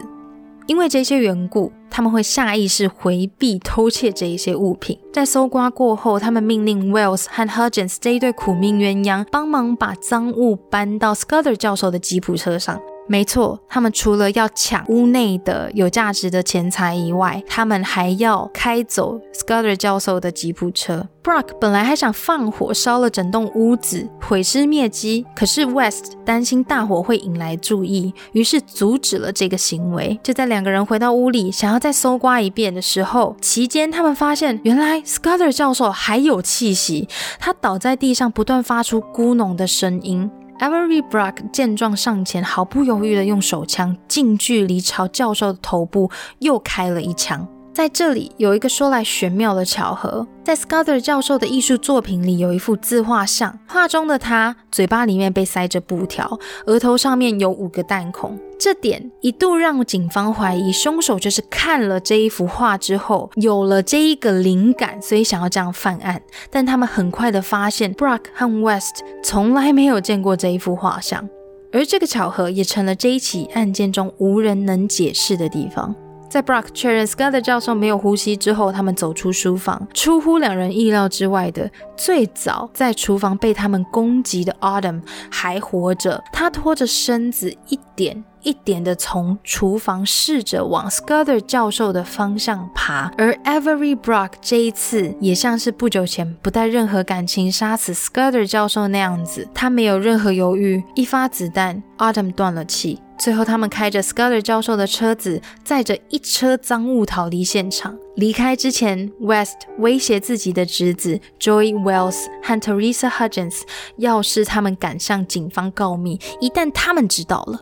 因为这些缘故，他们会下意识回避偷窃这一些物品。在搜刮过后，他们命令 Wells 和 Hudgens 这一对苦命鸳鸯帮忙把赃物搬到 Scudder 教授的吉普车上。没错，他们除了要抢屋内的有价值的钱财以外，他们还要开走 Scudder 教授的吉普车。Brock 本来还想放火烧了整栋屋子，毁尸灭迹，可是 West 担心大火会引来注意，于是阻止了这个行为。就在两个人回到屋里，想要再搜刮一遍的时候，期间他们发现，原来 Scudder 教授还有气息，他倒在地上，不断发出咕哝的声音。Avery Brock 见状上前，毫不犹豫的用手枪近距离朝教授的头部又开了一枪。在这里有一个说来玄妙的巧合，在 Scudder 教授的艺术作品里有一幅自画像，画中的他嘴巴里面被塞着布条，额头上面有五个弹孔。这点一度让警方怀疑凶手就是看了这一幅画之后有了这一个灵感，所以想要这样犯案。但他们很快的发现，Brock 和 West 从来没有见过这一幅画像，而这个巧合也成了这一起案件中无人能解释的地方。在 Brock 确认 Scudder 教授没有呼吸之后，他们走出书房。出乎两人意料之外的，最早在厨房被他们攻击的 Autumn 还活着。他拖着身子，一点一点的从厨房试着往 Scudder 教授的方向爬。而 Avery Brock 这一次也像是不久前不带任何感情杀死 Scudder 教授那样子，他没有任何犹豫，一发子弹，Autumn 断了气。最后，他们开着 Scudder 教授的车子，载着一车赃物逃离现场。离开之前，West 威胁自己的侄子 Joy Wells 和 Teresa Hudgens，要是他们敢向警方告密，一旦他们知道了，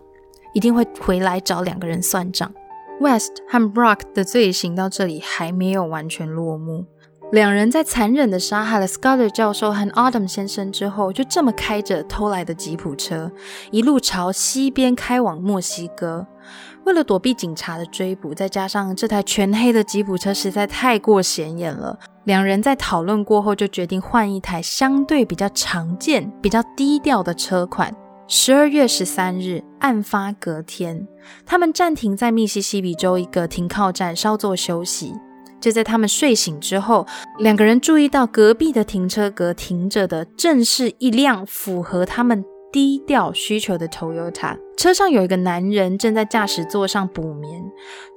一定会回来找两个人算账。West 和 Brock 的罪行到这里还没有完全落幕。两人在残忍的杀害了 Scudder 教授和 Autumn 先生之后，就这么开着偷来的吉普车，一路朝西边开往墨西哥。为了躲避警察的追捕，再加上这台全黑的吉普车实在太过显眼了，两人在讨论过后就决定换一台相对比较常见、比较低调的车款。十二月十三日，案发隔天，他们暂停在密西西比州一个停靠站稍作休息。就在他们睡醒之后，两个人注意到隔壁的停车格停着的正是一辆符合他们低调需求的 Toyota。车上有一个男人正在驾驶座上补眠。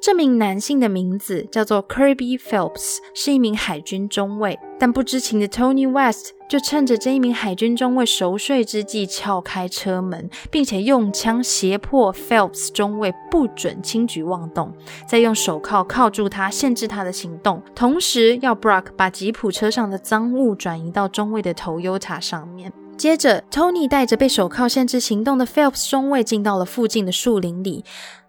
这名男性的名字叫做 Kirby Phelps，是一名海军中尉。但不知情的 Tony West 就趁着这一名海军中尉熟睡之际撬开车门，并且用枪胁迫 Phelps 中尉不准轻举妄动，再用手铐铐住他，限制他的行动，同时要 Brock 把吉普车上的赃物转移到中尉的 Toyota 上面。接着，Tony 带着被手铐限制行动的 Phelps 中尉进到了附近的树林里。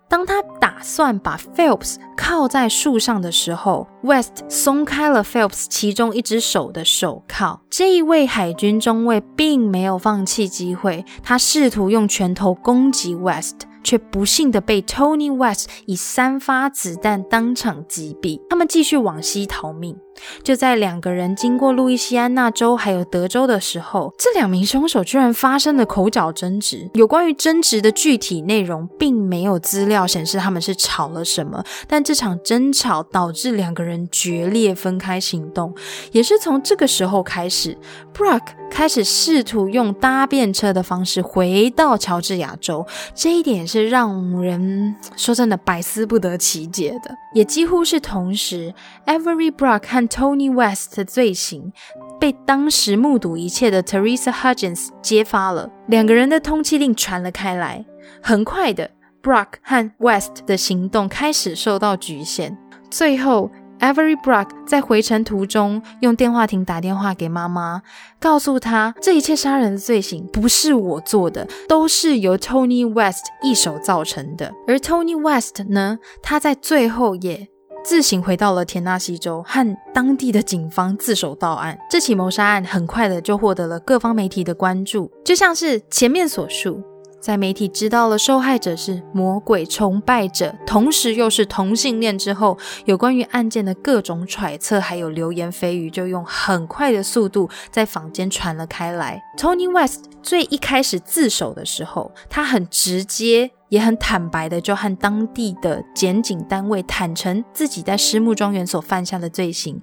当他打算把 Phelps 靠在树上的时候，West 松开了 Phelps 其中一只手的手铐。这一位海军中尉并没有放弃机会，他试图用拳头攻击 West，却不幸的被 Tony West 以三发子弹当场击毙。他们继续往西逃命。就在两个人经过路易斯安那州还有德州的时候，这两名凶手居然发生了口角争执。有关于争执的具体内容，并没有资料显示他们是吵了什么。但这场争吵导致两个人决裂，分开行动。也是从这个时候开始，Brock 开始试图用搭便车的方式回到乔治亚州。这一点是让人说真的百思不得其解的。也几乎是同时，Every Brock 和 Tony West 的罪行被当时目睹一切的 Teresa Hudgens 揭发了，两个人的通缉令传了开来。很快的，Brock 和 West 的行动开始受到局限。最后，Every Brock 在回程途中用电话亭打电话给妈妈，告诉她这一切杀人的罪行不是我做的，都是由 Tony West 一手造成的。而 Tony West 呢，他在最后也。自行回到了田纳西州，和当地的警方自首到案。这起谋杀案很快的就获得了各方媒体的关注，就像是前面所述，在媒体知道了受害者是魔鬼崇拜者，同时又是同性恋之后，有关于案件的各种揣测还有流言蜚语，就用很快的速度在坊间传了开来。Tony West 最一开始自首的时候，他很直接。也很坦白的，就和当地的检警单位坦诚自己在狮木庄园所犯下的罪行，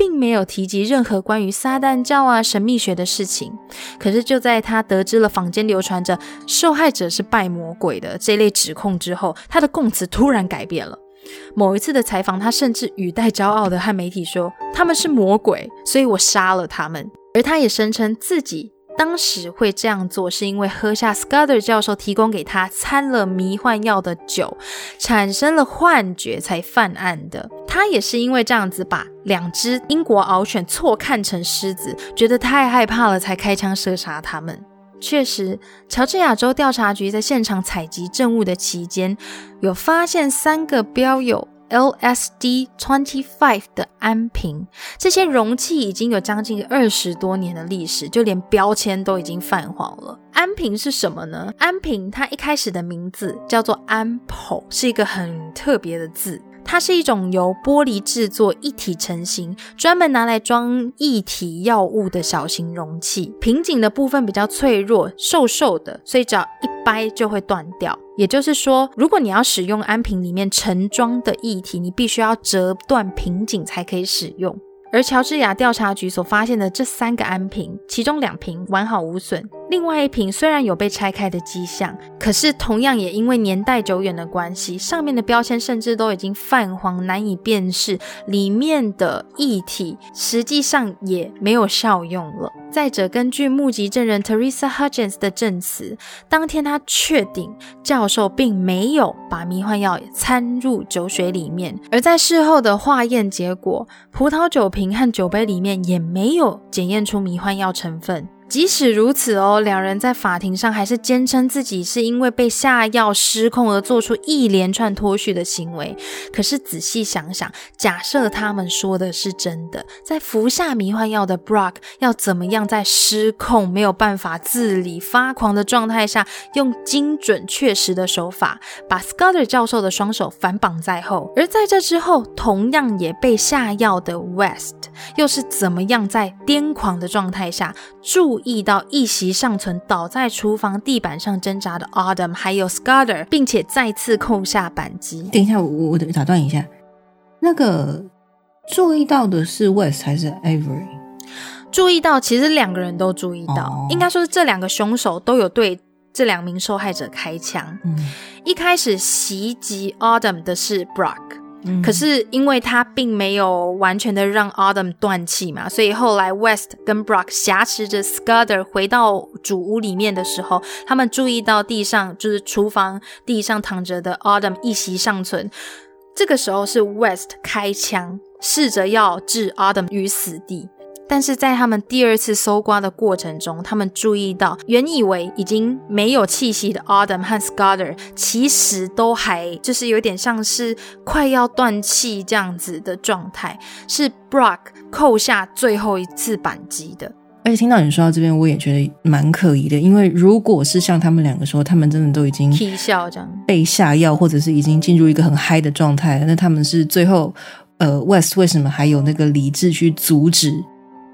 并没有提及任何关于撒旦教啊、神秘学的事情。可是就在他得知了坊间流传着受害者是拜魔鬼的这类指控之后，他的供词突然改变了。某一次的采访，他甚至语带骄傲的和媒体说：“他们是魔鬼，所以我杀了他们。”而他也声称自己。当时会这样做，是因为喝下 Scudder 教授提供给他掺了迷幻药的酒，产生了幻觉才犯案的。他也是因为这样子，把两只英国獒犬错看成狮子，觉得太害怕了，才开枪射杀他们。确实，乔治亚州调查局在现场采集证物的期间，有发现三个标有。LSD twenty five 的安瓶。这些容器已经有将近二十多年的历史，就连标签都已经泛黄了。安瓶是什么呢？安瓶它一开始的名字叫做安 e 是一个很特别的字。它是一种由玻璃制作、一体成型、专门拿来装液体药物的小型容器。瓶颈的部分比较脆弱、瘦瘦的，所以只要一掰就会断掉。也就是说，如果你要使用安瓶里面盛装的液体，你必须要折断瓶颈才可以使用。而乔治亚调查局所发现的这三个安瓶，其中两瓶完好无损。另外一瓶虽然有被拆开的迹象，可是同样也因为年代久远的关系，上面的标签甚至都已经泛黄，难以辨识里面的液体，实际上也没有效用了。再者，根据目击证人 Teresa Hudgens 的证词，当天他确定教授并没有把迷幻药掺入酒水里面，而在事后的化验结果，葡萄酒瓶和酒杯里面也没有检验出迷幻药成分。即使如此哦，两人在法庭上还是坚称自己是因为被下药失控而做出一连串脱序的行为。可是仔细想想，假设他们说的是真的，在服下迷幻药的 Brock 要怎么样在失控、没有办法自理、发狂的状态下，用精准确实的手法把 Scudder 教授的双手反绑在后？而在这之后，同样也被下药的 West 又是怎么样在癫狂的状态下注？意到一席尚存、倒在厨房地板上挣扎的 Autumn，还有 Scudder，并且再次扣下扳机。等一下，我我打断一下，那个注意到的是 West 还是 Avery？注意到，其实两个人都注意到，应该说是这两个凶手都有对这两名受害者开枪。嗯，一开始袭击 Autumn 的是 Brock。可是因为他并没有完全的让 Autumn 断气嘛，所以后来 West 跟 Brock 挟持着 Scudder 回到主屋里面的时候，他们注意到地上就是厨房地上躺着的 Autumn 一息尚存。这个时候是 West 开枪，试着要置 Autumn 于死地。但是在他们第二次搜刮的过程中，他们注意到原以为已经没有气息的 Adam 和 Scudder，其实都还就是有点像是快要断气这样子的状态，是 Brock 扣下最后一次扳机的。而且听到你说到这边，我也觉得蛮可疑的，因为如果是像他们两个说，他们真的都已经啼笑这样被下药，或者是已经进入一个很嗨的状态，那他们是最后呃 West 为什么还有那个理智去阻止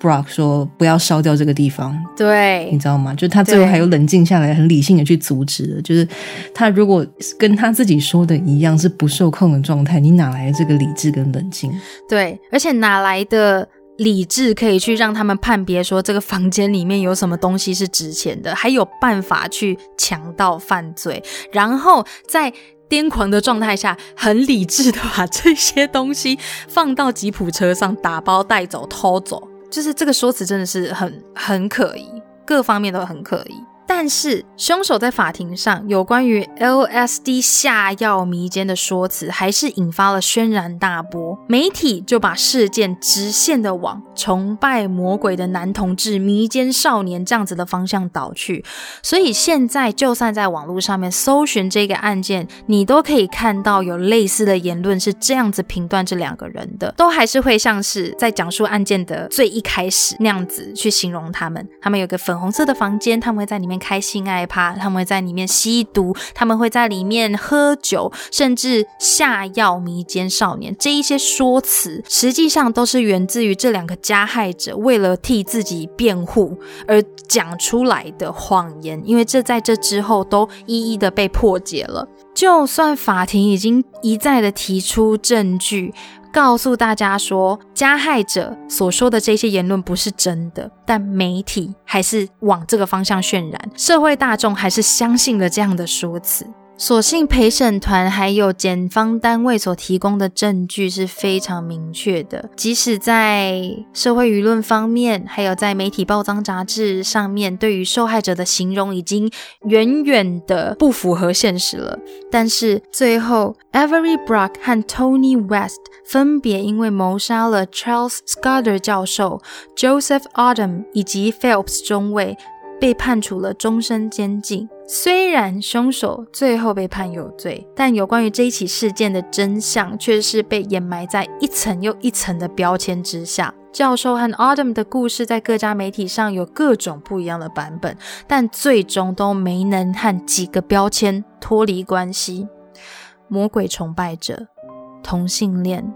？Brock 说：“不要烧掉这个地方。”对，你知道吗？就他最后还有冷静下来，很理性的去阻止的。就是他如果跟他自己说的一样是不受控的状态，你哪来的这个理智跟冷静？对，而且哪来的理智可以去让他们判别说这个房间里面有什么东西是值钱的，还有办法去强盗犯罪，然后在癫狂的状态下很理智的把这些东西放到吉普车上打包带走偷走。就是这个说辞真的是很很可疑，各方面都很可疑。但是，凶手在法庭上有关于 LSD 下药迷奸的说辞，还是引发了轩然大波。媒体就把事件直线的往崇拜魔鬼的男同志迷奸少年这样子的方向导去。所以，现在就算在网络上面搜寻这个案件，你都可以看到有类似的言论是这样子评断这两个人的，都还是会像是在讲述案件的最一开始那样子去形容他们。他们有个粉红色的房间，他们会在里面。开心爱趴，他们会在里面吸毒，他们会在里面喝酒，甚至下药迷奸少年。这一些说辞，实际上都是源自于这两个加害者为了替自己辩护而讲出来的谎言。因为这在这之后都一一的被破解了。就算法庭已经一再的提出证据。告诉大家说，加害者所说的这些言论不是真的，但媒体还是往这个方向渲染，社会大众还是相信了这样的说辞。所幸陪审团还有检方单位所提供的证据是非常明确的，即使在社会舆论方面，还有在媒体报章杂志上面，对于受害者的形容已经远远的不符合现实了。但是最后，Avery Brock 和 Tony West 分别因为谋杀了 Charles Scudder 教授、Joseph Autumn 以及 Phelps 中尉。被判处了终身监禁。虽然凶手最后被判有罪，但有关于这一起事件的真相却是被掩埋在一层又一层的标签之下。教授和 Autumn 的故事在各家媒体上有各种不一样的版本，但最终都没能和几个标签脱离关系：魔鬼崇拜者、同性恋、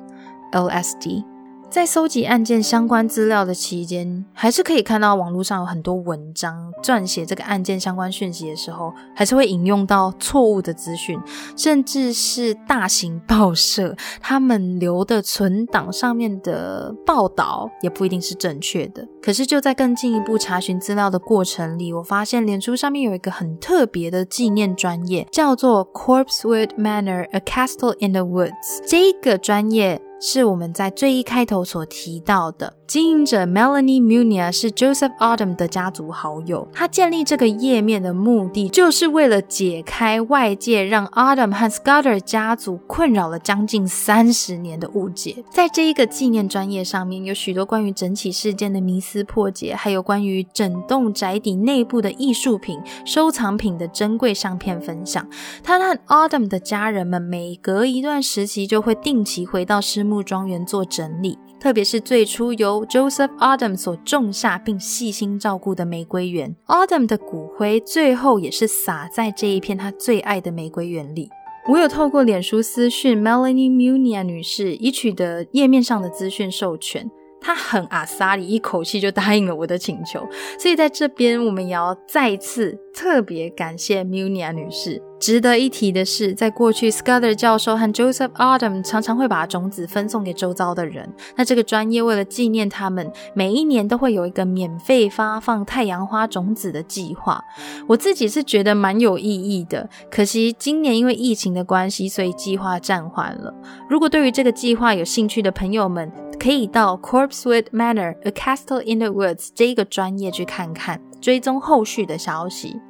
LSD。在搜集案件相关资料的期间，还是可以看到网络上有很多文章撰写这个案件相关讯息的时候，还是会引用到错误的资讯，甚至是大型报社他们留的存档上面的报道也不一定是正确的。可是就在更进一步查询资料的过程里，我发现脸书上面有一个很特别的纪念专业，叫做 Corpsewood Manor，A Castle in the Woods。这个专业。是我们在最一开头所提到的。经营者 Melanie Munia 是 Joseph Autumn 的家族好友。他建立这个页面的目的，就是为了解开外界让 Autumn 和 Scudder 家族困扰了将近三十年的误解。在这一个纪念专业上面，有许多关于整起事件的迷思破解，还有关于整栋宅邸内部的艺术品、收藏品的珍贵相片分享。他和 Autumn 的家人们每隔一段时期就会定期回到狮木庄园做整理。特别是最初由 Joseph Autumn 所种下并细心照顾的玫瑰园，Autumn 的骨灰最后也是撒在这一片他最爱的玫瑰园里。我有透过脸书私讯 Melanie Munia 女士，已取得页面上的资讯授权。她很阿萨里，一口气就答应了我的请求。所以在这边，我们也要再次特别感谢 Munia 女士。值得一提的是，在过去，Scudder 教授和 Joseph Autumn 常常会把种子分送给周遭的人。那这个专业为了纪念他们，每一年都会有一个免费发放太阳花种子的计划。我自己是觉得蛮有意义的。可惜今年因为疫情的关系，所以计划暂缓了。如果对于这个计划有兴趣的朋友们，可以到 Corpsewood Manor，A Castle in the Woods 这一个专业去看看，追踪后续的消息。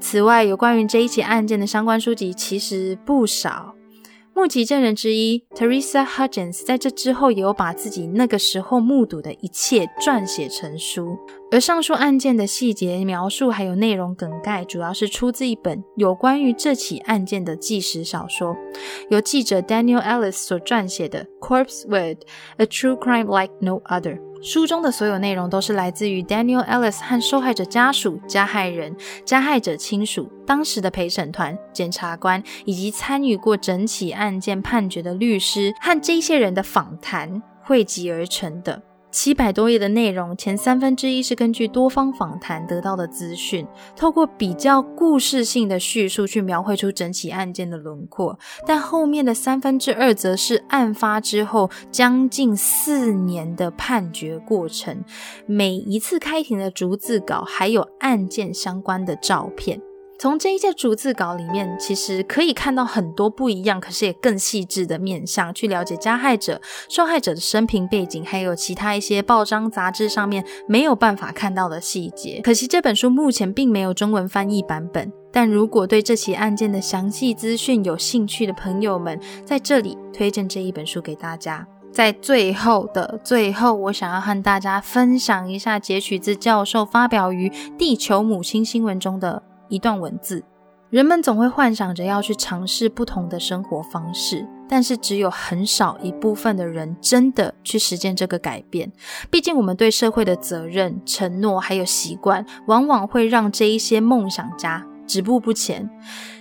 此外，有关于这一起案件的相关书籍其实不少。目击证人之一 Teresa Hudgens 在这之后也有把自己那个时候目睹的一切撰写成书。而上述案件的细节描述还有内容梗概，主要是出自一本有关于这起案件的纪实小说，由记者 Daniel Ellis 所撰写的《Corpse Wood: A True Crime Like No Other》。书中的所有内容都是来自于 Daniel Ellis 和受害者家属、加害人、加害者亲属、当时的陪审团、检察官以及参与过整起案件判决的律师和这些人的访谈汇集而成的。七百多页的内容，前三分之一是根据多方访谈得到的资讯，透过比较故事性的叙述去描绘出整起案件的轮廓；但后面的三分之二则是案发之后将近四年的判决过程，每一次开庭的逐字稿，还有案件相关的照片。从这一届逐字稿里面，其实可以看到很多不一样，可是也更细致的面向，去了解加害者、受害者的生平背景，还有其他一些报章杂志上面没有办法看到的细节。可惜这本书目前并没有中文翻译版本，但如果对这起案件的详细资讯有兴趣的朋友们，在这里推荐这一本书给大家。在最后的最后，我想要和大家分享一下截取自教授发表于《地球母亲新闻》中的。一段文字，人们总会幻想着要去尝试不同的生活方式，但是只有很少一部分的人真的去实践这个改变。毕竟，我们对社会的责任、承诺还有习惯，往往会让这一些梦想家止步不前。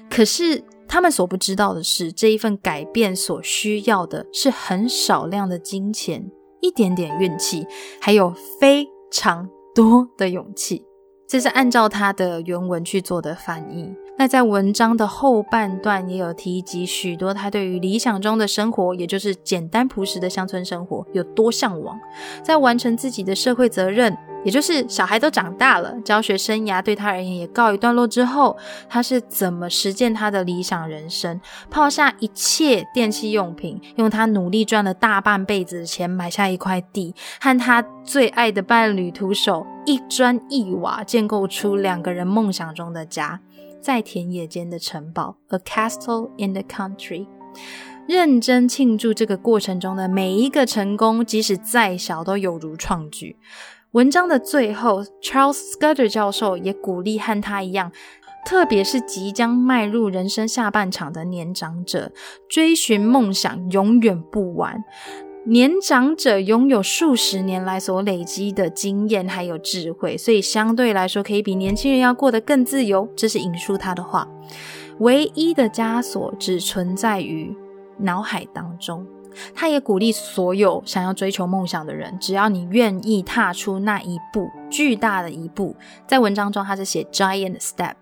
可是，他们所不知道的是，这一份改变所需要的是很少量的金钱、一点点运气，还有非常多的勇气。这是按照他的原文去做的翻译。那在文章的后半段也有提及许多他对于理想中的生活，也就是简单朴实的乡村生活有多向往，在完成自己的社会责任。也就是小孩都长大了，教学生涯对他而言也告一段落之后，他是怎么实践他的理想人生？抛下一切电器用品，用他努力赚了大半辈子的钱买下一块地，和他最爱的伴侣徒手一砖一瓦建构出两个人梦想中的家，在田野间的城堡，a castle in the country。认真庆祝这个过程中的每一个成功，即使再小，都有如创举。文章的最后，Charles Scudder 教授也鼓励和他一样，特别是即将迈入人生下半场的年长者，追寻梦想永远不晚。年长者拥有数十年来所累积的经验还有智慧，所以相对来说可以比年轻人要过得更自由。这是引述他的话。唯一的枷锁只存在于脑海当中。他也鼓励所有想要追求梦想的人，只要你愿意踏出那一步，巨大的一步。在文章中，他是写 giant step，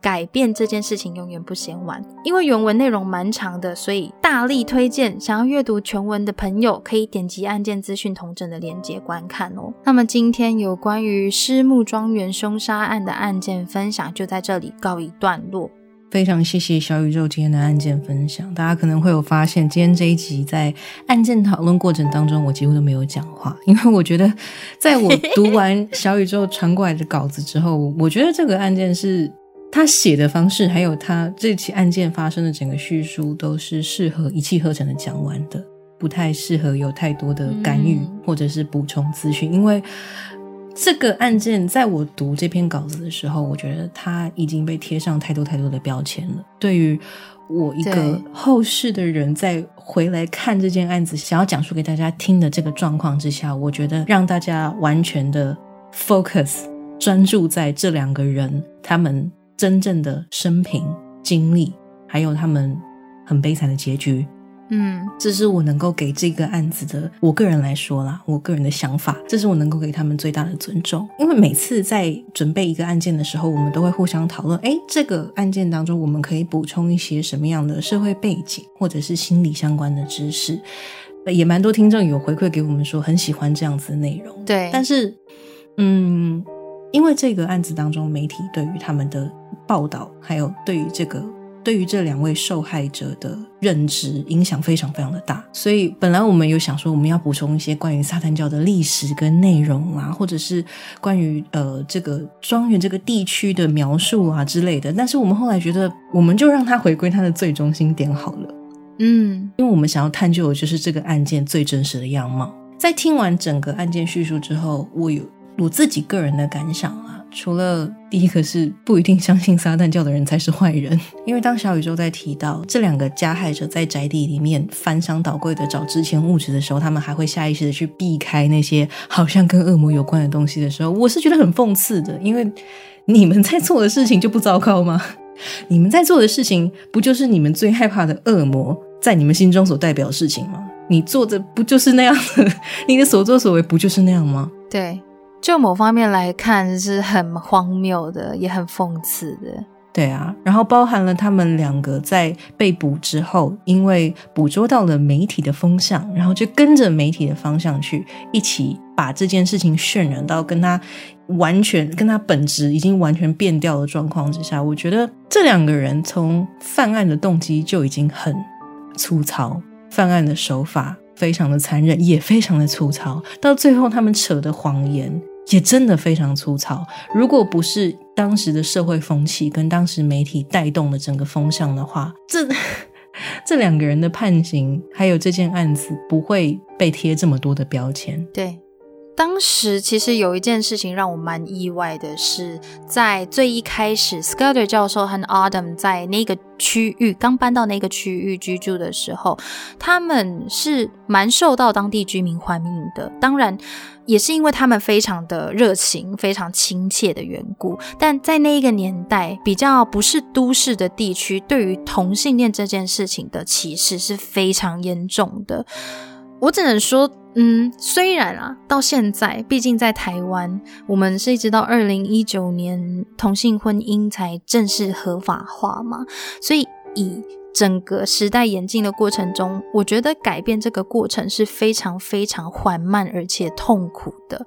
改变这件事情永远不嫌晚。因为原文内容蛮长的，所以大力推荐想要阅读全文的朋友，可以点击案件资讯同整的链接观看哦。那么今天有关于狮木庄园凶杀案的案件分享，就在这里告一段落。非常谢谢小宇宙今天的案件分享。大家可能会有发现，今天这一集在案件讨论过程当中，我几乎都没有讲话，因为我觉得，在我读完小宇宙传过来的稿子之后，我觉得这个案件是他写的方式，还有他这起案件发生的整个叙述，都是适合一气呵成的讲完的，不太适合有太多的干预或者是补充资讯，因为。这个案件在我读这篇稿子的时候，我觉得它已经被贴上太多太多的标签了。对于我一个后世的人，在回来看这件案子，想要讲述给大家听的这个状况之下，我觉得让大家完全的 focus 专注在这两个人他们真正的生平经历，还有他们很悲惨的结局。嗯，这是我能够给这个案子的，我个人来说啦，我个人的想法，这是我能够给他们最大的尊重。因为每次在准备一个案件的时候，我们都会互相讨论，哎，这个案件当中我们可以补充一些什么样的社会背景或者是心理相关的知识。也蛮多听众有回馈给我们说很喜欢这样子的内容。对，但是，嗯，因为这个案子当中媒体对于他们的报道，还有对于这个。对于这两位受害者的认知影响非常非常的大，所以本来我们有想说我们要补充一些关于撒旦教的历史跟内容啊，或者是关于呃这个庄园这个地区的描述啊之类的，但是我们后来觉得，我们就让它回归它的最中心点好了。嗯，因为我们想要探究的就是这个案件最真实的样貌。在听完整个案件叙述之后，我有我自己个人的感想啊。除了第一个是不一定相信撒旦教的人才是坏人，因为当小宇宙在提到这两个加害者在宅地里面翻箱倒柜的找值钱物质的时候，他们还会下意识的去避开那些好像跟恶魔有关的东西的时候，我是觉得很讽刺的，因为你们在做的事情就不糟糕吗？你们在做的事情不就是你们最害怕的恶魔在你们心中所代表的事情吗？你做的不就是那样的？你的所作所为不就是那样吗？对。就某方面来看是很荒谬的，也很讽刺的。对啊，然后包含了他们两个在被捕之后，因为捕捉到了媒体的风向，然后就跟着媒体的方向去一起把这件事情渲染到跟他完全跟他本质已经完全变掉的状况之下。我觉得这两个人从犯案的动机就已经很粗糙，犯案的手法非常的残忍，也非常的粗糙，到最后他们扯的谎言。也真的非常粗糙。如果不是当时的社会风气跟当时媒体带动了整个风向的话，这 这两个人的判刑还有这件案子不会被贴这么多的标签。对。当时其实有一件事情让我蛮意外的，是在最一开始，Scudder 教授和 Adam 在那个区域刚搬到那个区域居住的时候，他们是蛮受到当地居民欢迎的。当然，也是因为他们非常的热情、非常亲切的缘故。但在那一个年代，比较不是都市的地区，对于同性恋这件事情的歧视是非常严重的。我只能说。嗯，虽然啊，到现在，毕竟在台湾，我们是一直到二零一九年同性婚姻才正式合法化嘛，所以以整个时代演进的过程中，我觉得改变这个过程是非常非常缓慢而且痛苦的。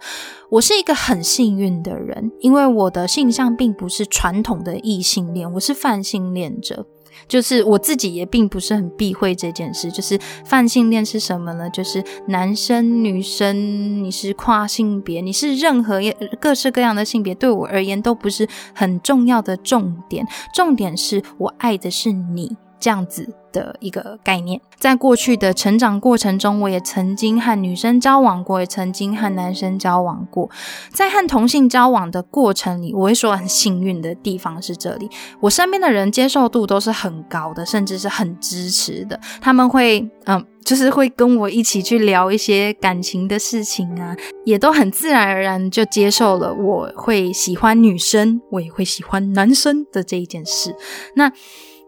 我是一个很幸运的人，因为我的性向并不是传统的异性恋，我是泛性恋者。就是我自己也并不是很避讳这件事。就是泛性恋是什么呢？就是男生、女生，你是跨性别，你是任何各式各样的性别，对我而言都不是很重要的重点。重点是我爱的是你这样子的一个概念。在过去的成长过程中，我也曾经和女生交往过，也曾经和男生交往过。在和同性交往的过程里，我会说很幸运的地方是这里，我身边的人接受度都是很高的，甚至是很支持的。他们会，嗯，就是会跟我一起去聊一些感情的事情啊，也都很自然而然就接受了我会喜欢女生，我也会喜欢男生的这一件事。那。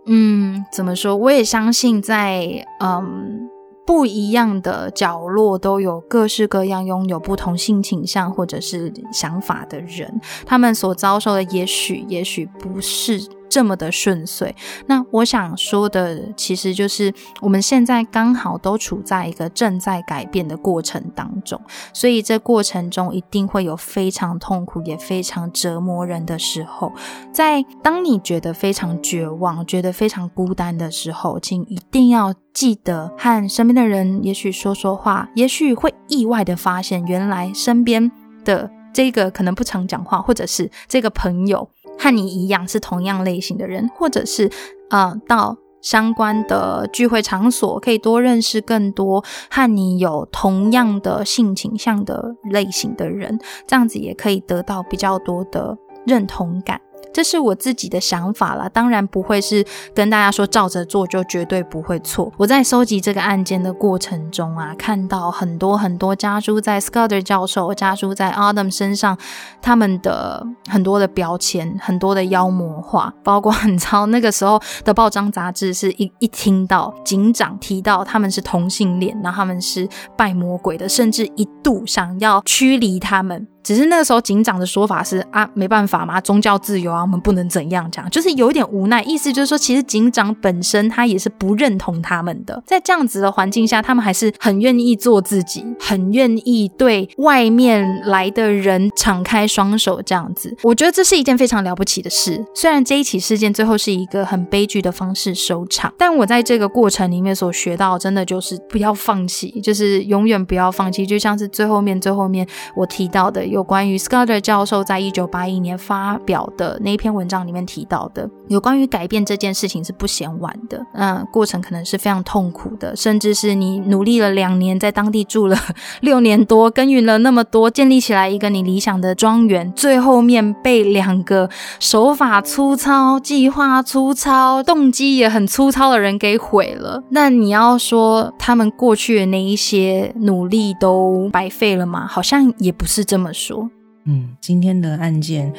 嗯，怎么说？我也相信，在嗯不一样的角落都有各式各样拥有不同性倾向或者是想法的人，他们所遭受的也许也许不是。这么的顺遂，那我想说的其实就是，我们现在刚好都处在一个正在改变的过程当中，所以这过程中一定会有非常痛苦也非常折磨人的时候。在当你觉得非常绝望、觉得非常孤单的时候，请一定要记得和身边的人，也许说说话，也许会意外的发现，原来身边的这个可能不常讲话，或者是这个朋友。和你一样是同样类型的人，或者是呃，到相关的聚会场所，可以多认识更多和你有同样的性倾向的类型的人，这样子也可以得到比较多的认同感。这是我自己的想法啦，当然不会是跟大家说照着做就绝对不会错。我在收集这个案件的过程中啊，看到很多很多家书在 Scudder 教授、家书在 Adam 身上，他们的很多的标签、很多的妖魔化，包括 你知道那个时候的报章杂志是一一听到警长提到他们是同性恋，然后他们是拜魔鬼的，甚至一度想要驱离他们。只是那个时候警长的说法是啊，没办法嘛，宗教自由啊，我们不能怎样讲，就是有一点无奈。意思就是说，其实警长本身他也是不认同他们的，在这样子的环境下，他们还是很愿意做自己，很愿意对外面来的人敞开双手这样子。我觉得这是一件非常了不起的事。虽然这一起事件最后是一个很悲剧的方式收场，但我在这个过程里面所学到，真的就是不要放弃，就是永远不要放弃。就像是最后面最后面我提到的。有关于 Scudder 教授在一九八一年发表的那一篇文章里面提到的，有关于改变这件事情是不嫌晚的。嗯，过程可能是非常痛苦的，甚至是你努力了两年，在当地住了 六年多，耕耘了那么多，建立起来一个你理想的庄园，最后面被两个手法粗糙、计划粗糙、动机也很粗糙的人给毁了。那你要说他们过去的那一些努力都白费了吗？好像也不是这么说。说，嗯，今天的案件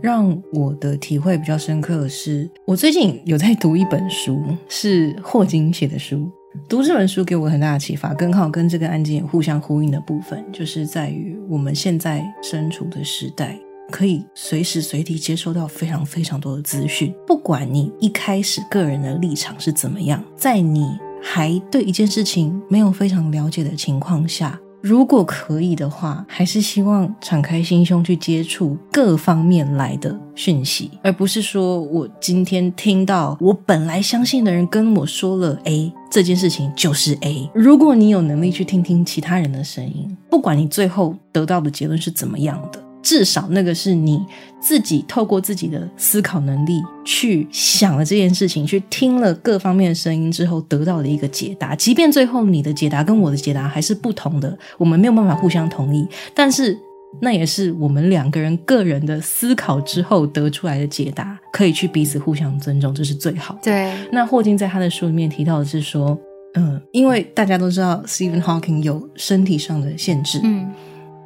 让我的体会比较深刻的是，我最近有在读一本书，是霍金写的书。读这本书给我很大的启发，刚好跟这个案件互相呼应的部分，就是在于我们现在身处的时代，可以随时随地接收到非常非常多的资讯。不管你一开始个人的立场是怎么样，在你还对一件事情没有非常了解的情况下。如果可以的话，还是希望敞开心胸去接触各方面来的讯息，而不是说我今天听到我本来相信的人跟我说了 A 这件事情就是 A。如果你有能力去听听其他人的声音，不管你最后得到的结论是怎么样的。至少那个是你自己透过自己的思考能力去想了这件事情，去听了各方面的声音之后得到的一个解答。即便最后你的解答跟我的解答还是不同的，我们没有办法互相同意，但是那也是我们两个人个人的思考之后得出来的解答，可以去彼此互相尊重，这是最好。对。那霍金在他的书里面提到的是说，嗯，因为大家都知道 Stephen Hawking 有身体上的限制，嗯，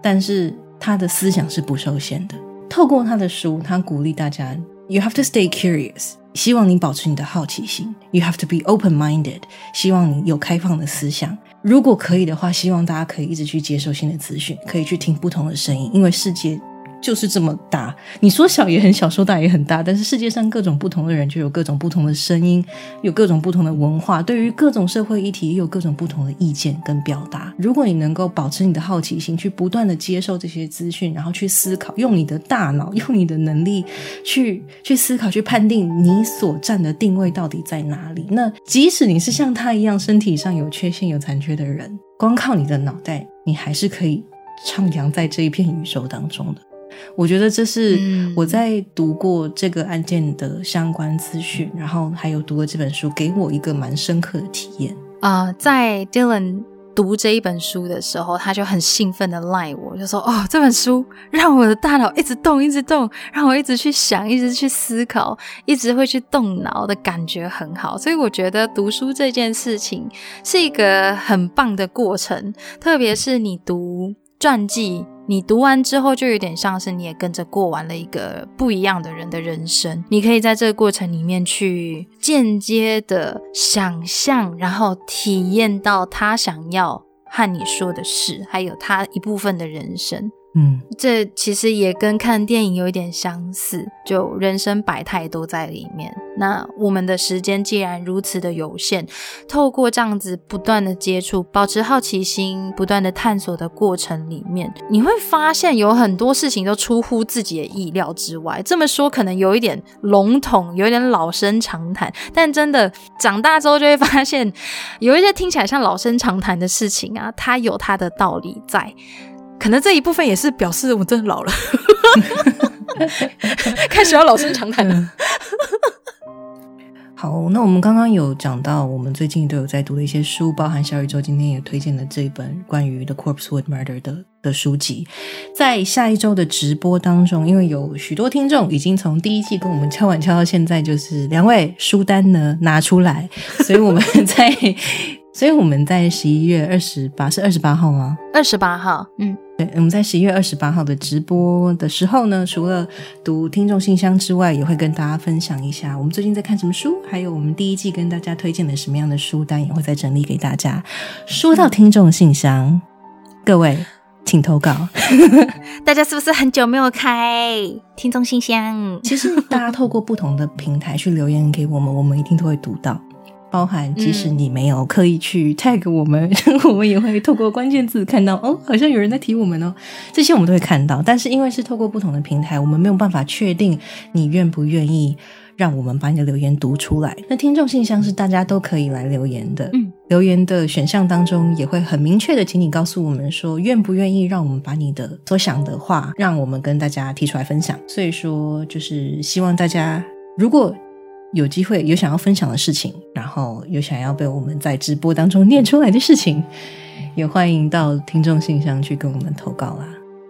但是。他的思想是不受限的。透过他的书，他鼓励大家：You have to stay curious，希望你保持你的好奇心；You have to be open-minded，希望你有开放的思想。如果可以的话，希望大家可以一直去接受新的资讯，可以去听不同的声音，因为世界。就是这么大，你说小也很小，说大也很大。但是世界上各种不同的人，就有各种不同的声音，有各种不同的文化，对于各种社会议题，也有各种不同的意见跟表达。如果你能够保持你的好奇心，去不断的接受这些资讯，然后去思考，用你的大脑，用你的能力去去思考，去判定你所站的定位到底在哪里。那即使你是像他一样身体上有缺陷、有残缺的人，光靠你的脑袋，你还是可以徜徉在这一片宇宙当中的。我觉得这是我在读过这个案件的相关资讯，然后还有读了这本书，给我一个蛮深刻的体验啊。在 Dylan 读这一本书的时候，他就很兴奋的赖我，就说：“哦，这本书让我的大脑一直动，一直动，让我一直去想，一直去思考，一直会去动脑的感觉很好。”所以我觉得读书这件事情是一个很棒的过程，特别是你读。传记，你读完之后就有点像是你也跟着过完了一个不一样的人的人生。你可以在这个过程里面去间接的想象，然后体验到他想要和你说的事，还有他一部分的人生。嗯，这其实也跟看电影有一点相似，就人生百态都在里面。那我们的时间既然如此的有限，透过这样子不断的接触，保持好奇心，不断的探索的过程里面，你会发现有很多事情都出乎自己的意料之外。这么说可能有一点笼统，有一点老生常谈，但真的长大之后就会发现，有一些听起来像老生常谈的事情啊，它有它的道理在。可能这一部分也是表示我真的老了，开始要老生常谈了。好，那我们刚刚有讲到，我们最近都有在读的一些书，包含小宇宙今天也推荐的这一本关于 The Corpsewood Murder 的的书籍。在下一周的直播当中，因为有许多听众已经从第一季跟我们敲碗敲到现在，就是两位书单呢拿出来，所以我们在，所以我们在十一月二十八是二十八号吗？二十八号，嗯。对，我们在十一月二十八号的直播的时候呢，除了读听众信箱之外，也会跟大家分享一下我们最近在看什么书，还有我们第一季跟大家推荐的什么样的书单，也会再整理给大家。说到听众信箱，各位请投稿。大家是不是很久没有开听众信箱？其实大家透过不同的平台去留言给我们，我们一定都会读到。包含，即使你没有刻意去 tag 我们，我们也会透过关键字看到哦，好像有人在提我们哦，这些我们都会看到。但是因为是透过不同的平台，我们没有办法确定你愿不愿意让我们把你的留言读出来。那听众信箱是大家都可以来留言的，嗯，留言的选项当中也会很明确的，请你告诉我们说愿不愿意让我们把你的所想的话，让我们跟大家提出来分享。所以说，就是希望大家如果。有机会有想要分享的事情，然后有想要被我们在直播当中念出来的事情，也欢迎到听众信箱去跟我们投稿啦。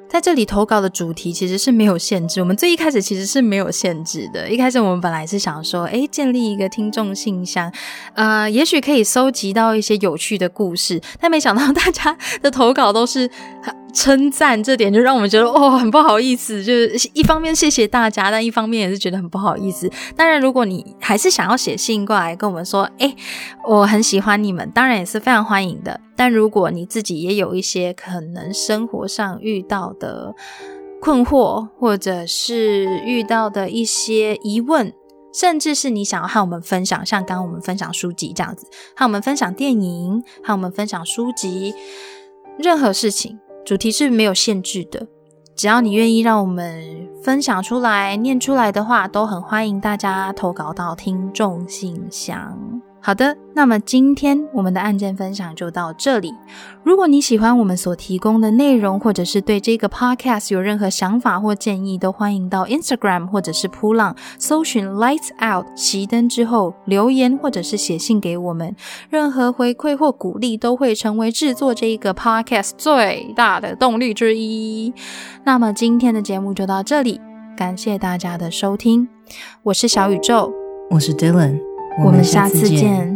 在这里投稿的主题其实是没有限制，我们最一开始其实是没有限制的。一开始我们本来是想说，哎，建立一个听众信箱，呃，也许可以收集到一些有趣的故事，但没想到大家的投稿都是。称赞这点就让我们觉得哦很不好意思，就是一方面谢谢大家，但一方面也是觉得很不好意思。当然，如果你还是想要写信过来跟我们说，哎，我很喜欢你们，当然也是非常欢迎的。但如果你自己也有一些可能生活上遇到的困惑，或者是遇到的一些疑问，甚至是你想要和我们分享，像刚刚我们分享书籍这样子，和我们分享电影，和我们分享书籍，任何事情。主题是没有限制的，只要你愿意让我们分享出来、念出来的话，都很欢迎大家投稿到听众信箱。好的，那么今天我们的案件分享就到这里。如果你喜欢我们所提供的内容，或者是对这个 podcast 有任何想法或建议，都欢迎到 Instagram 或者是扑浪搜寻 Lights Out 熄灯之后留言，或者是写信给我们。任何回馈或鼓励都会成为制作这一个 podcast 最大的动力之一。那么今天的节目就到这里，感谢大家的收听。我是小宇宙，我是 Dylan。我们下次见。